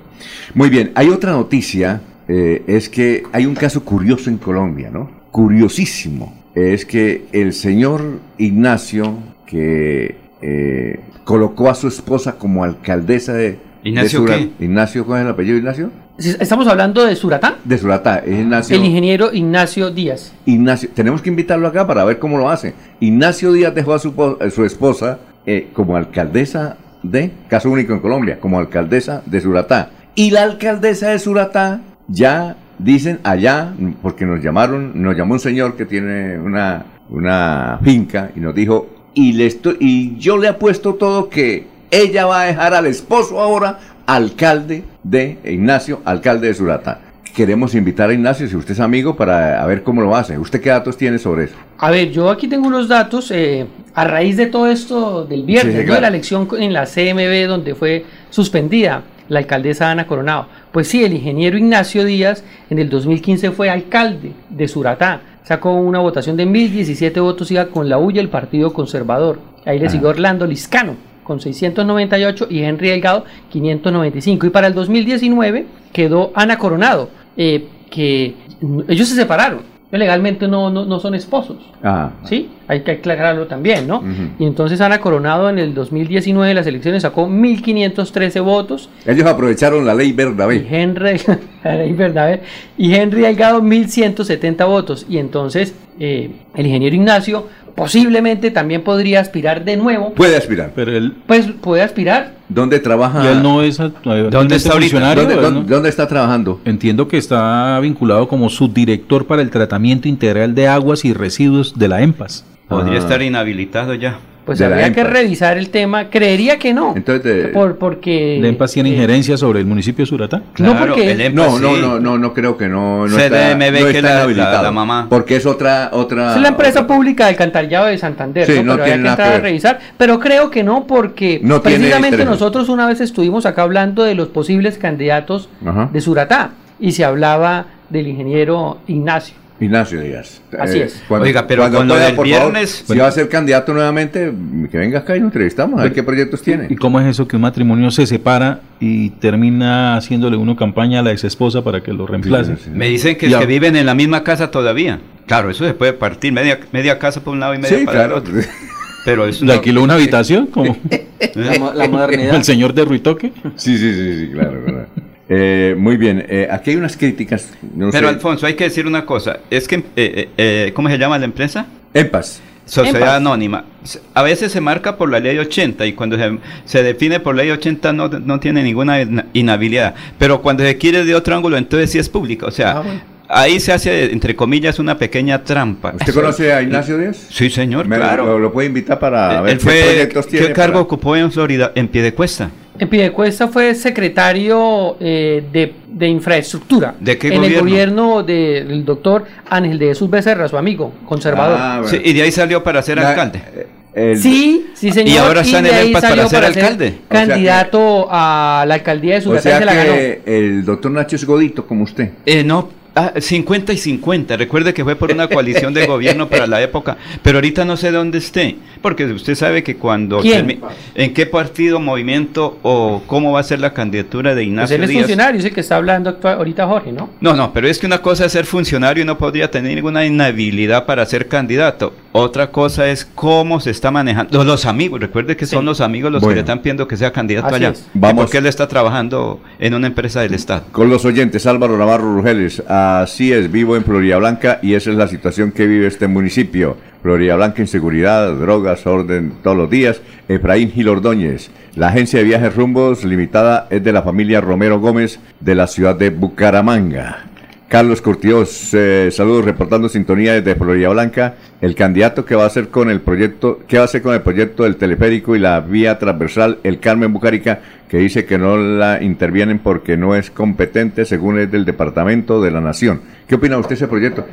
Muy bien, hay otra noticia, eh, es que hay un caso curioso en Colombia, ¿no? Curiosísimo. Es que el señor Ignacio, que eh, colocó a su esposa como alcaldesa de... ¿Ignacio de qué? Ignacio, ¿cuál es el apellido Ignacio? Estamos hablando de Suratá, De Suratá, es Ignacio. el ingeniero Ignacio Díaz. Ignacio, tenemos que invitarlo acá para ver cómo lo hace. Ignacio Díaz dejó a su, a su esposa eh, como alcaldesa de, caso único en Colombia, como alcaldesa de Suratá. Y la alcaldesa de Suratá ya dicen allá, porque nos llamaron, nos llamó un señor que tiene una, una finca y nos dijo, y, le estoy, y yo le apuesto todo que ella va a dejar al esposo ahora alcalde de Ignacio, alcalde de Suratá. Queremos invitar a Ignacio, si usted es amigo, para a ver cómo lo hace. ¿Usted qué datos tiene sobre eso? A ver, yo aquí tengo unos datos eh, a raíz de todo esto del viernes, Sí, ¿no? claro. de la elección en la CMB donde fue suspendida la alcaldesa Ana Coronado. Pues sí, el ingeniero Ignacio Díaz en el 2015 fue alcalde de Suratá. Sacó una votación de 1017 votos, iba con la huya el Partido Conservador. Ahí le Ah. siguió Orlando Liscano con 698 y Henry Delgado 595. Y para el 2019 quedó Ana Coronado, eh, que ellos se separaron. Legalmente no, no, no son esposos. Ah, Sí, hay que aclararlo también, ¿no? Y entonces Ana Coronado en el 2019 de las elecciones sacó 1.513 votos ellos aprovecharon la ley y Bernabé. Henry, ahí, ¿verdad? eh? y Henry Delgado 1.170 votos. Y entonces eh, el ingeniero Ignacio posiblemente también podría aspirar de nuevo. Puede aspirar. Pero él, Pues puede aspirar. ¿Dónde trabaja? y él no es ¿Dónde está funcionario, ¿Dónde, él dónde- no- dónde está trabajando? Entiendo que está vinculado como subdirector para el tratamiento integral de aguas y residuos de la EMPAS. Podría Ah. estar inhabilitado ya. Pues habría que revisar el tema. Creería que no. Entonces, de- Por, porque. ¿La EMPAS tiene eh, injerencia sobre el municipio de Suratá? No, porque- el no, no, no, no, no creo que no. no CDMB, está, no que está la- habilitado. la- la mamá. Porque es otra, otra. Es la empresa pública del Alcantarillado de Santander, Sí, ¿no? no pero habría tiene que entrar a revisar. Pero creo que no, porque No tiene precisamente nosotros una vez estuvimos acá hablando de los posibles candidatos Ajá. de Suratá y se hablaba del ingeniero Ignacio. Ignacio Díaz. Así es. Oiga, pero con lo del por favor, viernes- si va a ser candidato nuevamente, que venga acá y lo entrevistamos, a ver qué proyectos tiene. ¿Y cómo es eso que un matrimonio se separa y termina haciéndole uno campaña a la ex esposa para que lo reemplace? Sí, sí, sí. Me dicen que, es que viven en la misma casa todavía. Claro, eso se puede partir media, media casa por un lado y media Sí, para claro. el otro. Pero *laughs* es ¿Le alquiló una habitación? Como La, *laughs* la *laughs* modernidad. el señor de Ruitoque. Sí, sí, sí, sí, claro. claro. Eh, muy bien, eh, aquí hay unas críticas. No Pero sé. Alfonso, hay que decir una cosa. Es que, eh, eh, eh, ¿cómo se llama la empresa? EMPAS. Sociedad Empas. Anónima. A veces se marca por la ley 80 y cuando se, se define por ley 80 no, no tiene ninguna inhabilidad. Pero cuando se quiere de otro ángulo, entonces sí es pública. O sea, Ah, bueno. ahí se hace, entre comillas, una pequeña trampa. ¿Usted conoce a Ignacio Díaz? Sí, señor, Me- claro. Lo, lo puede invitar para Eh, ver Él qué fue, proyectos tiene. ¿Qué cargo para- ocupó en Florida? En pie de cuesta. En Piedecuesta fue secretario eh, de, de infraestructura. ¿De qué en gobierno? el gobierno del doctor Ángel de Jesús Becerra, su amigo, conservador. Ah, bueno. Sí, y de ahí salió para ser La- alcalde. eh, el- Sí, sí, señor. Y ahora está en de el para salió ser alcalde. ser Candidato a la alcaldía de O Suratá y sea se la ganó. que el doctor Nacho es godito, como usted. Eh, no, ah, 50 y 50. Recuerde que fue por una coalición de gobierno para la época, pero ahorita no sé dónde esté, porque usted sabe que cuando en qué partido, movimiento o cómo va a ser la candidatura de Pues Ignacio él es Díaz. funcionario, es el que está hablando actua- ahorita Jorge, ¿no? No, no, pero es que una cosa es ser funcionario y no podría tener ninguna inhabilidad para ser candidato. Otra cosa es cómo se está manejando. Los, amigos, recuerde que son Sí. los amigos los Bueno. que le están pidiendo que sea candidato Así allá. Vamos. Porque él está trabajando en una empresa del Estado. Con los oyentes, Álvaro Navarro Rugeles, así es, vivo en Florida Blanca y esa es la situación que vive este municipio. Florida Blanca, inseguridad, drogas, orden todos los días. Efraín Gil Ordóñez, la agencia de viajes Rumbos Limitada es de la familia Romero Gómez de la ciudad de Bucaramanga. Carlos Curtiós, eh, saludos reportando sintonía desde Florida Blanca. El candidato que va a hacer con el proyecto, ¿qué va a hacer con el proyecto del teleférico y la vía transversal, el Carmen Bucárica, que dice que no la intervienen porque no es competente según es del Departamento de la Nación? ¿Qué opina usted de ese proyecto?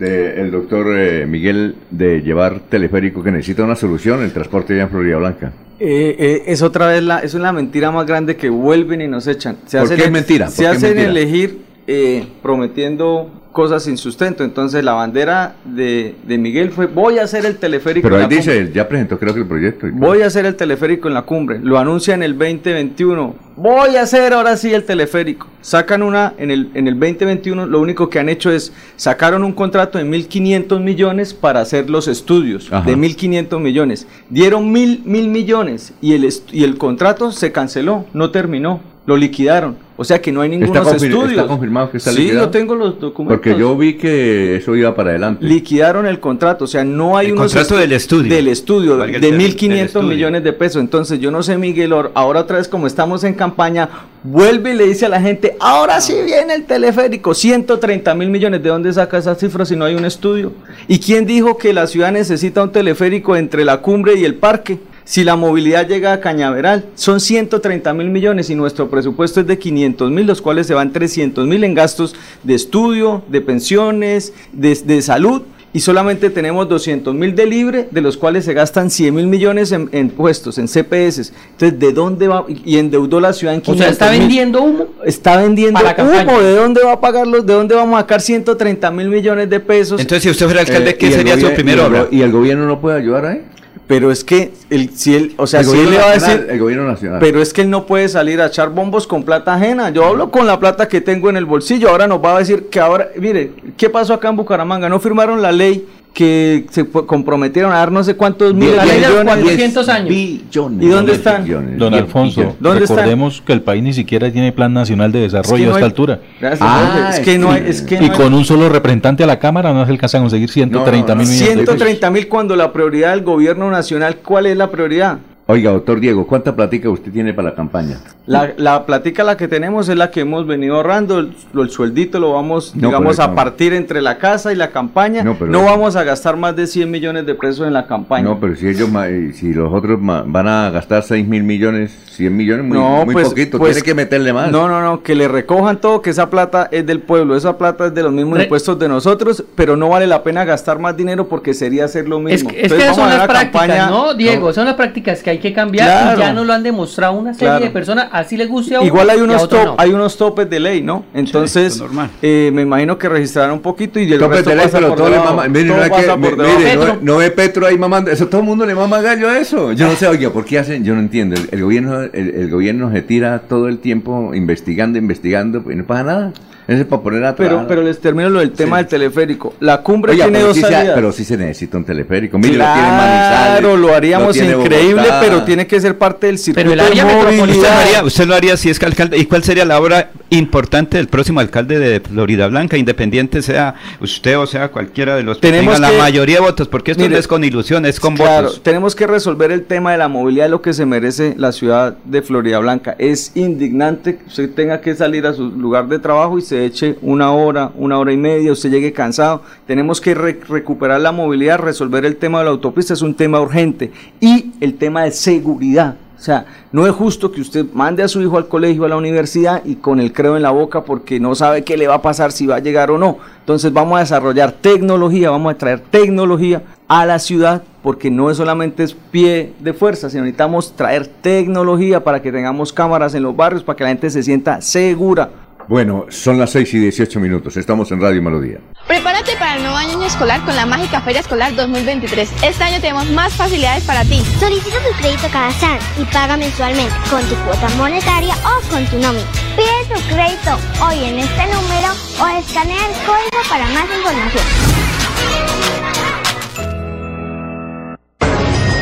del doctor eh, Miguel de llevar teleférico que necesita una solución el transporte allá en Florida Blanca. Eh, eh, es otra vez la, es una mentira más grande que vuelven y nos echan. Se ¿Por hacen, qué es mentira? Se ¿Por qué es hacen mentira? elegir eh, prometiendo cosas sin sustento. Entonces la bandera de, de Miguel fue voy a hacer el teleférico. Pero en ahí la dice, cumbre". él ya presentó creo que el proyecto. y. Voy a hacer el teleférico en la cumbre. Lo anuncia en el 2021. Voy a hacer ahora sí el teleférico. Sacan una en el, en el 2021. Lo único que han hecho es sacaron un contrato de 1.500 millones para hacer los estudios. Ajá. De 1.500 millones. Dieron mil, mil millones y el, y el contrato se canceló. No terminó. Lo liquidaron. O sea que no hay ningunos ¿Está, estudios. está confirmado que está Sí, liquidado? yo tengo los documentos. Porque yo vi que eso iba para adelante. Liquidaron el contrato, o sea, no hay El unos contrato del estudio. Del estudio, de término, 1.500 del estudio. millones de pesos. Entonces, yo no sé, Miguel, or- ahora otra vez como estamos en campaña, vuelve y le dice a la gente, ahora sí viene el teleférico, 130 mil millones. ¿De dónde saca esas cifras si no hay un estudio? ¿Y quién dijo que la ciudad necesita un teleférico entre la cumbre y el parque? Si la movilidad llega a Cañaveral, son 130 mil millones y nuestro presupuesto es de 500 mil, los cuales se van 300 mil en gastos de estudio, de pensiones, de, de salud. Y solamente tenemos 200 mil de libre, de los cuales se gastan 100 mil millones en, en puestos, en CPS. Entonces, ¿de dónde va? Y endeudó la ciudad en O sea, está 500.000. vendiendo humo. Está vendiendo Para campaña. humo. ¿De dónde va a pagarlos? ¿De dónde vamos a sacar 130 mil millones de pesos? Entonces, si usted fuera alcalde, Eh, ¿qué sería su el obra? ¿Y el gobierno no puede ayudar ahí? Pero es que, el, si él, o sea, El si él le va a decir, el gobierno nacional. pero es que él no puede salir a echar bombos con plata ajena. Yo hablo con la plata que tengo en el bolsillo. Ahora nos va a decir que ahora, mire, ¿qué pasó acá en Bucaramanga? No firmaron la ley que se fue- comprometieron a dar no sé cuántos los millones. 400 años. ¿Y dónde están? Don Alfonso, ¿Dónde están? recordemos que el país ni siquiera tiene plan nacional de desarrollo Es que no a hay- esta altura. Gracias, Jorge. Es que no hay- es que y hay- con un solo representante a la Cámara no se alcanza a conseguir 130 mil millones de pesos. 130 mil cuando la prioridad del gobierno nacional, ¿cuál es la prioridad? Oiga, doctor Diego, ¿cuánta platica usted tiene para la campaña? La, la platica la que tenemos es la que hemos venido ahorrando, el, el sueldito lo vamos, No, digamos, a no. partir entre la casa y la campaña. No, vamos a gastar más de 100 millones de pesos en la campaña. No, pero si ellos, eh, si los otros van a gastar 6 mil millones, 100 millones, muy, No, muy pues- poquito, pues- tiene que meterle más. No, no, no, que le recojan todo, que esa plata es del pueblo, esa plata es de los mismos Re- impuestos de nosotros, pero no vale la pena gastar más dinero porque sería hacer lo Es mismo. que, es que son las prácticas, campaña- ¿no, Diego? Son las prácticas que hay que cambiar Claro. y ya nos lo han demostrado una serie Claro. de personas, así le guste a uno Igual hay y a unos, otro top- no. hay unos topes de ley, ¿no? Entonces, eh, me imagino que registrarán un poquito y el Tope resto de ley, pasa pero por todo le mama- mire, Todo no, que- por mire, no, no ve Petro ahí mamando, eso todo el mundo le mama gallo a eso. Yo no sé, oiga, ¿por qué hacen? Yo no entiendo. El, el gobierno el, el gobierno se tira todo el tiempo investigando, investigando, y no pasa nada. Eso es para poner a pero, trabajar. pero les termino lo del tema del teleférico. La cumbre Oiga, tiene pero dos sí, se, pero sí se necesita un teleférico. Mire, lo tiene Claro, lo haríamos tiene increíble, Bogotá. pero tiene que ser parte del circuito el área de metropolitana- ¿Usted lo, haría, usted lo haría si es que alcalde. ¿Y cuál sería la obra importante del próximo alcalde de Florida Blanca, independiente sea usted o sea cualquiera de los que Tenemos tengan que- la mayoría de votos? Porque esto Mire, no es con ilusión, es con Claro, votos. tenemos que resolver el tema de la movilidad, lo que se merece la ciudad de Florida Blanca. Es indignante que usted tenga que salir a su lugar de trabajo y se eche una hora, una hora y media, usted llegue cansado. Tenemos que re- recuperar la movilidad, resolver el tema de la autopista, es un tema urgente. Y el tema de seguridad. O sea, no es justo que usted mande a su hijo al colegio, a la universidad y con el creo en la boca porque no sabe qué le va a pasar, si va a llegar o no. Entonces vamos a desarrollar tecnología, vamos a traer tecnología a la ciudad porque no es solamente es pie de fuerza, sino necesitamos traer tecnología para que tengamos cámaras en los barrios, para que la gente se sienta segura. Bueno, son las 6 y 18 minutos. Estamos en Radio Melodía. Prepárate para el nuevo año escolar con la Mágica Feria Escolar 2023. Este año tenemos más facilidades para ti. Solicita tu crédito cada SAN y paga mensualmente con tu cuota monetaria o con tu nómina. Pide tu crédito hoy en este número o escanea el código para más información.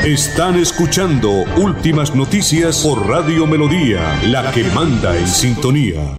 Están escuchando Últimas Noticias por Radio Melodía, la que manda en sintonía.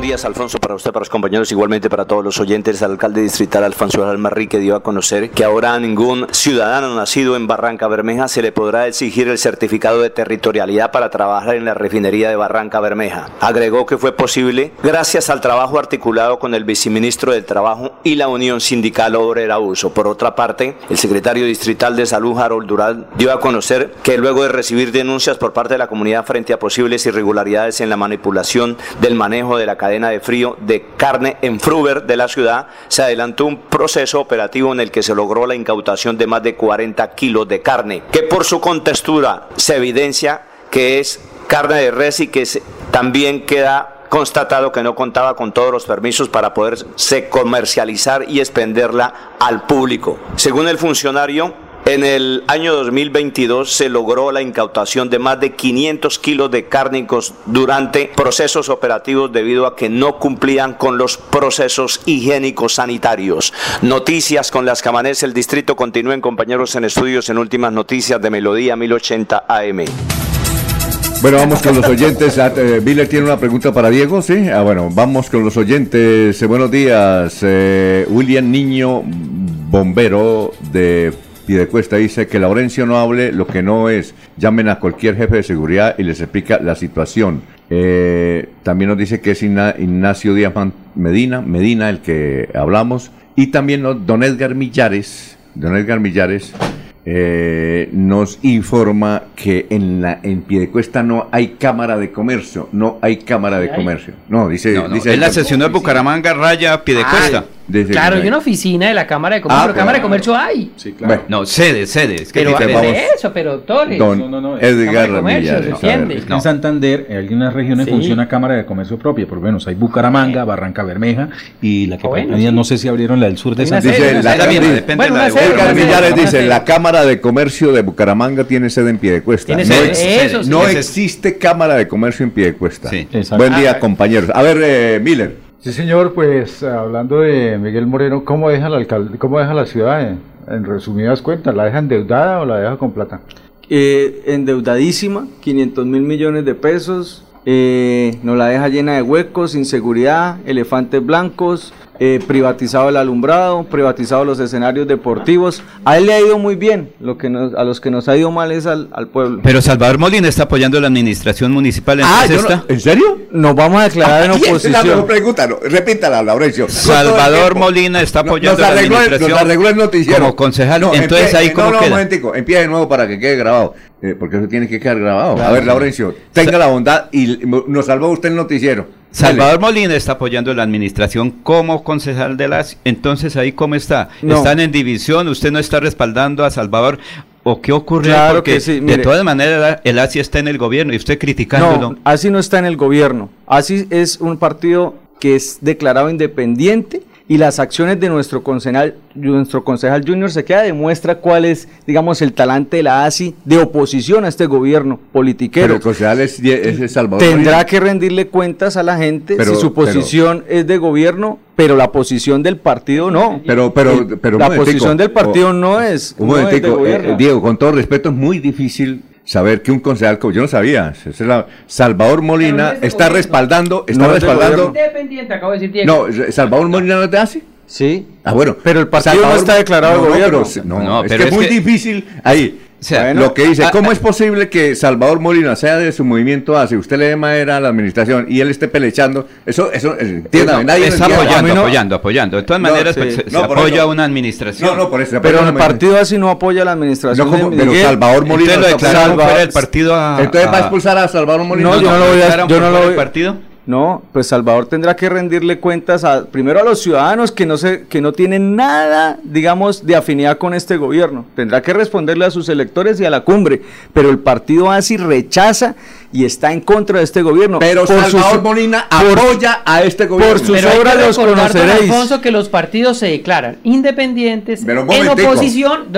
Buenos días, Alfonso, para usted, para los compañeros, igualmente para todos los oyentes. El alcalde distrital Alfonso Almarrique dio a conocer que ahora a ningún ciudadano nacido en Barranca Bermeja se le podrá exigir el certificado de territorialidad para trabajar en la refinería de Barranca Bermeja. Agregó que fue posible gracias al trabajo articulado con el viceministro del Trabajo y la Unión Sindical Obrera Uso. Por otra parte, el secretario distrital de Salud, Harold Dural, dio a conocer que luego de recibir denuncias por parte de la comunidad frente a posibles irregularidades en la manipulación del manejo de la cadena de frío de carne en Fruber de la ciudad, se adelantó un proceso operativo en el que se logró la incautación de más de 40 kilos de carne, que por su contextura se evidencia que es carne de res y que también queda constatado que no contaba con todos los permisos para poderse comercializar y expenderla al público. Según el funcionario, en el año 2022 se logró la incautación de más de 500 kilos de cárnicos durante procesos operativos debido a que no cumplían con los procesos higiénicos sanitarios. Noticias con las que amanece el distrito. Continúen compañeros en estudios en últimas noticias de Melodía 1080 AM. Bueno, vamos con los oyentes. Ah, eh, Miller tiene una pregunta para Diego, ¿sí? Ah, bueno, vamos con los oyentes. Eh, buenos días. Eh, William Niño, bombero de Piedecuesta, dice que Laurencio no hable lo que no es. Llamen a cualquier jefe de seguridad y les explica la situación. también nos dice que es Ignacio Díaz Medina, Medina el que hablamos. Y también don Edgar Millares, don Edgar Millares eh, nos informa que en la en Piedecuesta no hay cámara de comercio, no hay cámara de comercio. No, dice, dice en la sesión de Bucaramanga raya Piedecuesta. Claro, hay una oficina de la Cámara de Comercio, ah, Cámara de Comercio hay. Sí, claro. no, sede, sede. Es que pero eso, pero doctores. Don no, no, no, Edgar En Santander, en algunas regiones funciona Cámara de Comercio propia, por lo menos hay Bucaramanga, Barranca Bermeja y la que bueno, no sé si abrieron la del sur de Santander. Edgar Millares dice, la Cámara de Comercio de Bucaramanga tiene sede en Piedecuesta. No, no existe Cámara de Comercio en Piedecuesta. Sí. Buen día, ah, compañeros. A ver, eh, Miller. Sí, señor, pues hablando de Miguel Moreno, ¿cómo deja el alcalde, cómo deja la ciudad en, resumidas cuentas? ¿La deja endeudada o la deja con plata? Eh, endeudadísima, 500 mil millones de pesos, eh, nos la deja llena de huecos, inseguridad, elefantes blancos, eh, privatizado el alumbrado, privatizado los escenarios deportivos. A él le ha ido muy bien, lo que a los que nos ha ido mal es al, pueblo. Pero Salvador Molina está apoyando la administración municipal. Ah, ¿en serio? Nos vamos a declarar en oposición. Es la pregunta, repítala, Laurencio. Salvador Molina está apoyando la administración. Nos arregló el noticiero. Como concejal. Entonces ahí como no, no, un empieza de nuevo para que quede grabado. Eh, porque eso tiene que quedar grabado. a ver, Laurencio, tenga la bondad y nos salvó usted el noticiero. Salvador Molina está apoyando la administración como concejal de la Entonces, ¿ahí cómo está? ¿Están en división? ¿Usted no está respaldando a Salvador? ¿O qué ocurre? Porque de todas maneras el ASI está en el gobierno y usted criticándolo. No, ASI no está en el gobierno. ASI es un partido que es declarado independiente y las acciones de nuestro concejal, nuestro concejal Junior se queda demuestra cuál es, digamos, el talante de la ASI de oposición a este gobierno politiquero. Pero el concejal es, es Salvador. Tendrá que rendirle cuentas a la gente si su posición es de gobierno, pero la posición del partido no. Pero, pero, pero la posición del partido no es. Un momentico, eh, Diego, con todo respeto, es muy difícil saber que un concejal, yo no sabía, Salvador Molina está respaldando, está respaldando. Independiente, acabo de decir No, Salvador Molina no te hace. Sí. Ah, bueno. Pero el partido no está declarado gobierno. no, no, es que es muy difícil ahí lo que dice, ¿cómo es posible que Salvador Molina sea de su movimiento ACE, usted le dé madera a la administración y él esté pelechando? Eso, eso, entienda, nadie está apoyando, apoyando, apoyando. De todas maneras, pues, se, apoya a una administración. No, no, por eso. Pero el partido así no apoya a la administración. No, pero Salvador Molina. Entonces lo fuera del partido Entonces va a expulsar a Salvador Molina. No, yo no lo voy a. Yo no lo voy. partido? No, pues Salvador tendrá que rendirle cuentas a, primero a los ciudadanos que no, se, que no tienen nada, digamos, de afinidad con este gobierno. Tendrá que responderle a sus electores y a la cumbre. Pero el partido ASI rechaza y está en contra de este gobierno. Pero Salvador Molina apoya a este gobierno. Por sus obras los conoceréis. Alfonso, que los partidos se declaran independientes, en oposición,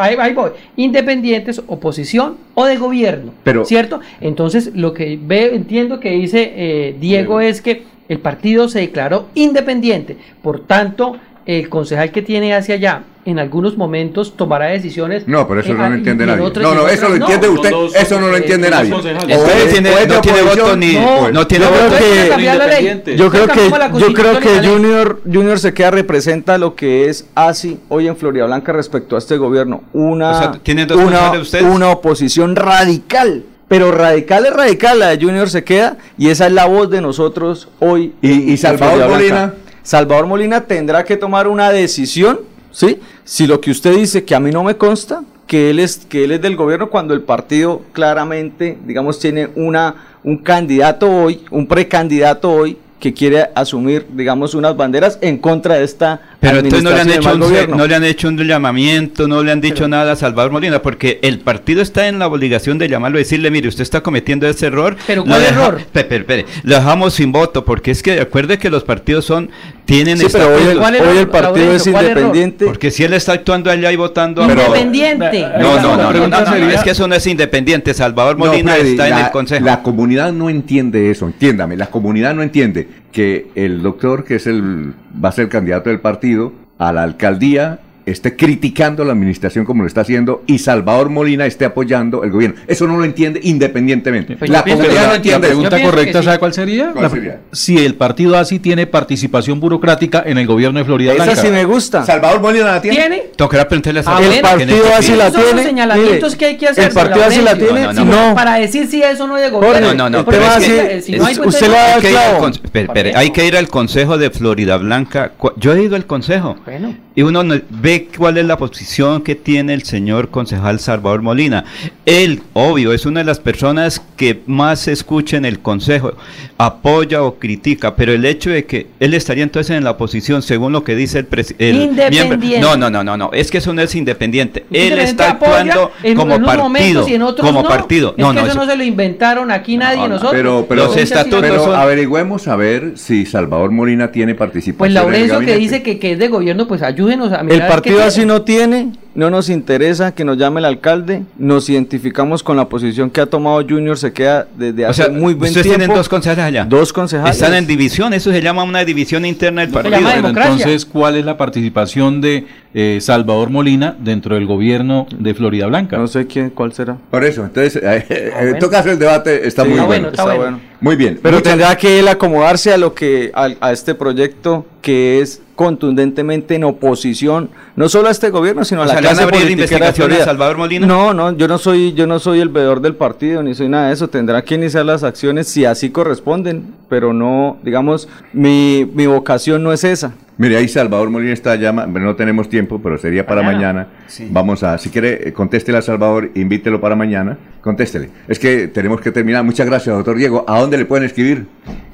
ahí, voy, independientes, oposición o de gobierno, Pero, ¿cierto? Entonces, lo que ve, entiendo que dice eh, Diego es que el partido se declaró independiente, por tanto, el concejal que tiene hacia allá en algunos momentos tomará decisiones. No, pero eso en- no lo entiende nadie. No, no, eso lo entiende no. usted, eso no lo entiende nadie. O no tiene voto ni- no tiene Yo voto. Yo creo que, yo creo que. Junior, Junior se queda representa lo que es ASI hoy en Florida Blanca respecto a este gobierno. Una, O sea, ¿tiene dos una, oposición radical. Pero radical es radical, la de Junior se queda y esa es la voz de nosotros hoy. ¿Y- Salvador Florida Blanca. Molina? Salvador Molina tendrá que tomar una decisión, ¿sí? Si lo que usted dice que a mí no me consta, que él es que él es del gobierno cuando el partido claramente, digamos, tiene una un candidato hoy, un precandidato hoy que quiere asumir, digamos, unas banderas en contra de esta Pero entonces no le han hecho un, no le han hecho un llamamiento, no le han dicho nada a Salvador Molina, porque el partido está en la obligación de llamarlo y decirle, mire, usted está cometiendo ese error. Pero ¿cuál deja- error? Pe- pe- pe- lo dejamos sin voto, porque es que acuerde que los partidos son, tienen Sí, pero hoy el, estatutos. ¿Cuál error, hoy el partido es independiente. Porque si él está actuando allá y votando a Independiente. No, no, no, no, no, no, es que eso no es independiente. Salvador No, Molina Freddy, está en la, el consejo. La comunidad no entiende eso, entiéndame, la comunidad no entiende que el doctor, que es el, va a ser candidato del partido a la alcaldía, esté criticando la administración como lo está haciendo y Salvador Molina esté apoyando el gobierno. Eso no lo entiende independientemente. Pues la la- entiende La pregunta correcta, sí. ¿sabe cuál sería? ¿Cuál La- sería? Si el partido así tiene participación burocrática en el gobierno de Florida Esa Blanca. sí me gusta. Salvador Molina la tiene. ¿Tiene? Tocará preguntarle a Salvador. el partido así la son tiene. señalamientos que hay que hacer. El partido así la tiene. No, no, No, no. Para decir si eso no es de gobierno. No, no, no, usted le tema- da Hay que, ir al clavo. conse- espere, espere, hay que ir al consejo de Florida Blanca. Yo he ido al consejo Bueno. y uno no- cuál es la posición que tiene el señor concejal Salvador Molina. Él, obvio, es una de las personas que más se escucha en el consejo, apoya o critica, pero el hecho de que él estaría entonces en la oposición, según lo que dice el presidente. Independiente. No, no, no, no, no, es que eso no es independiente. Él está actuando en, como en partido. momentos y en otros como no. partido. Es No, que no, eso eso- no se lo inventaron aquí nadie no, nosotros. Pero, pero, Los estatutos pero son- averigüemos a ver si Salvador Molina tiene participación. Pues Laurencio que dice que, que es de gobierno, pues ayúdenos a El mirar. Partido así no tiene, no nos interesa que nos llame el alcalde, nos identificamos con la posición que ha tomado Junior, se queda desde O hace sea, muy buen ustedes tiempo. tienen dos concejales allá. Dos concejales. Están en división, eso se llama una división interna del se partido. llama Pero entonces, ¿cuál es la participación de eh, Salvador Molina dentro del gobierno de Florida Blanca? No sé quién, cuál será. Por eso, entonces, eh, eh, Ah, bueno. hacer el debate, está Sí, muy está bueno. bueno, está bueno. Muy bien. Pero Muchas- tendrá que él acomodarse a lo que a, a este proyecto que es contundentemente en oposición, no solo a este gobierno, sino a la sea, ¿le van a clase abrir investigación a. Salvador Molina? No, no, yo no soy yo no soy el veedor del partido ni soy nada de eso, tendrá que iniciar las acciones si así corresponden, pero no, digamos, mi, mi vocación no es esa. Mire, ahí Salvador Molina está llama, no tenemos tiempo, pero sería para mañana. Mañana. Vamos a, si quiere, eh, contéstele a Salvador, invítelo para mañana, contéstele. Es que tenemos que terminar. Muchas gracias, doctor Diego. ¿A dónde le pueden escribir?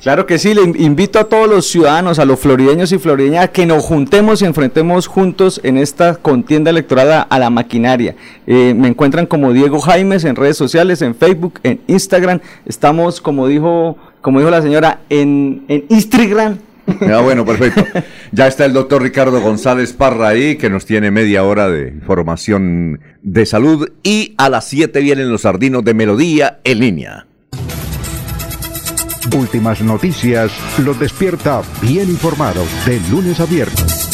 Claro que sí, le in- invito a todos los ciudadanos, a los florideños y florideñas, a que nos juntemos y enfrentemos juntos en esta contienda electoral a, a la maquinaria. Eh, me encuentran como Diego Jaimes en redes sociales, en Facebook, en Instagram. Estamos, como dijo, como dijo la señora, en, en Instagram. Ah, bueno, perfecto. Ya está el doctor Ricardo González Parra ahí, que nos tiene media hora de información de salud. Y a las 7 vienen los sardinos de Melodía en línea. Últimas noticias los despierta bien informados de lunes a viernes.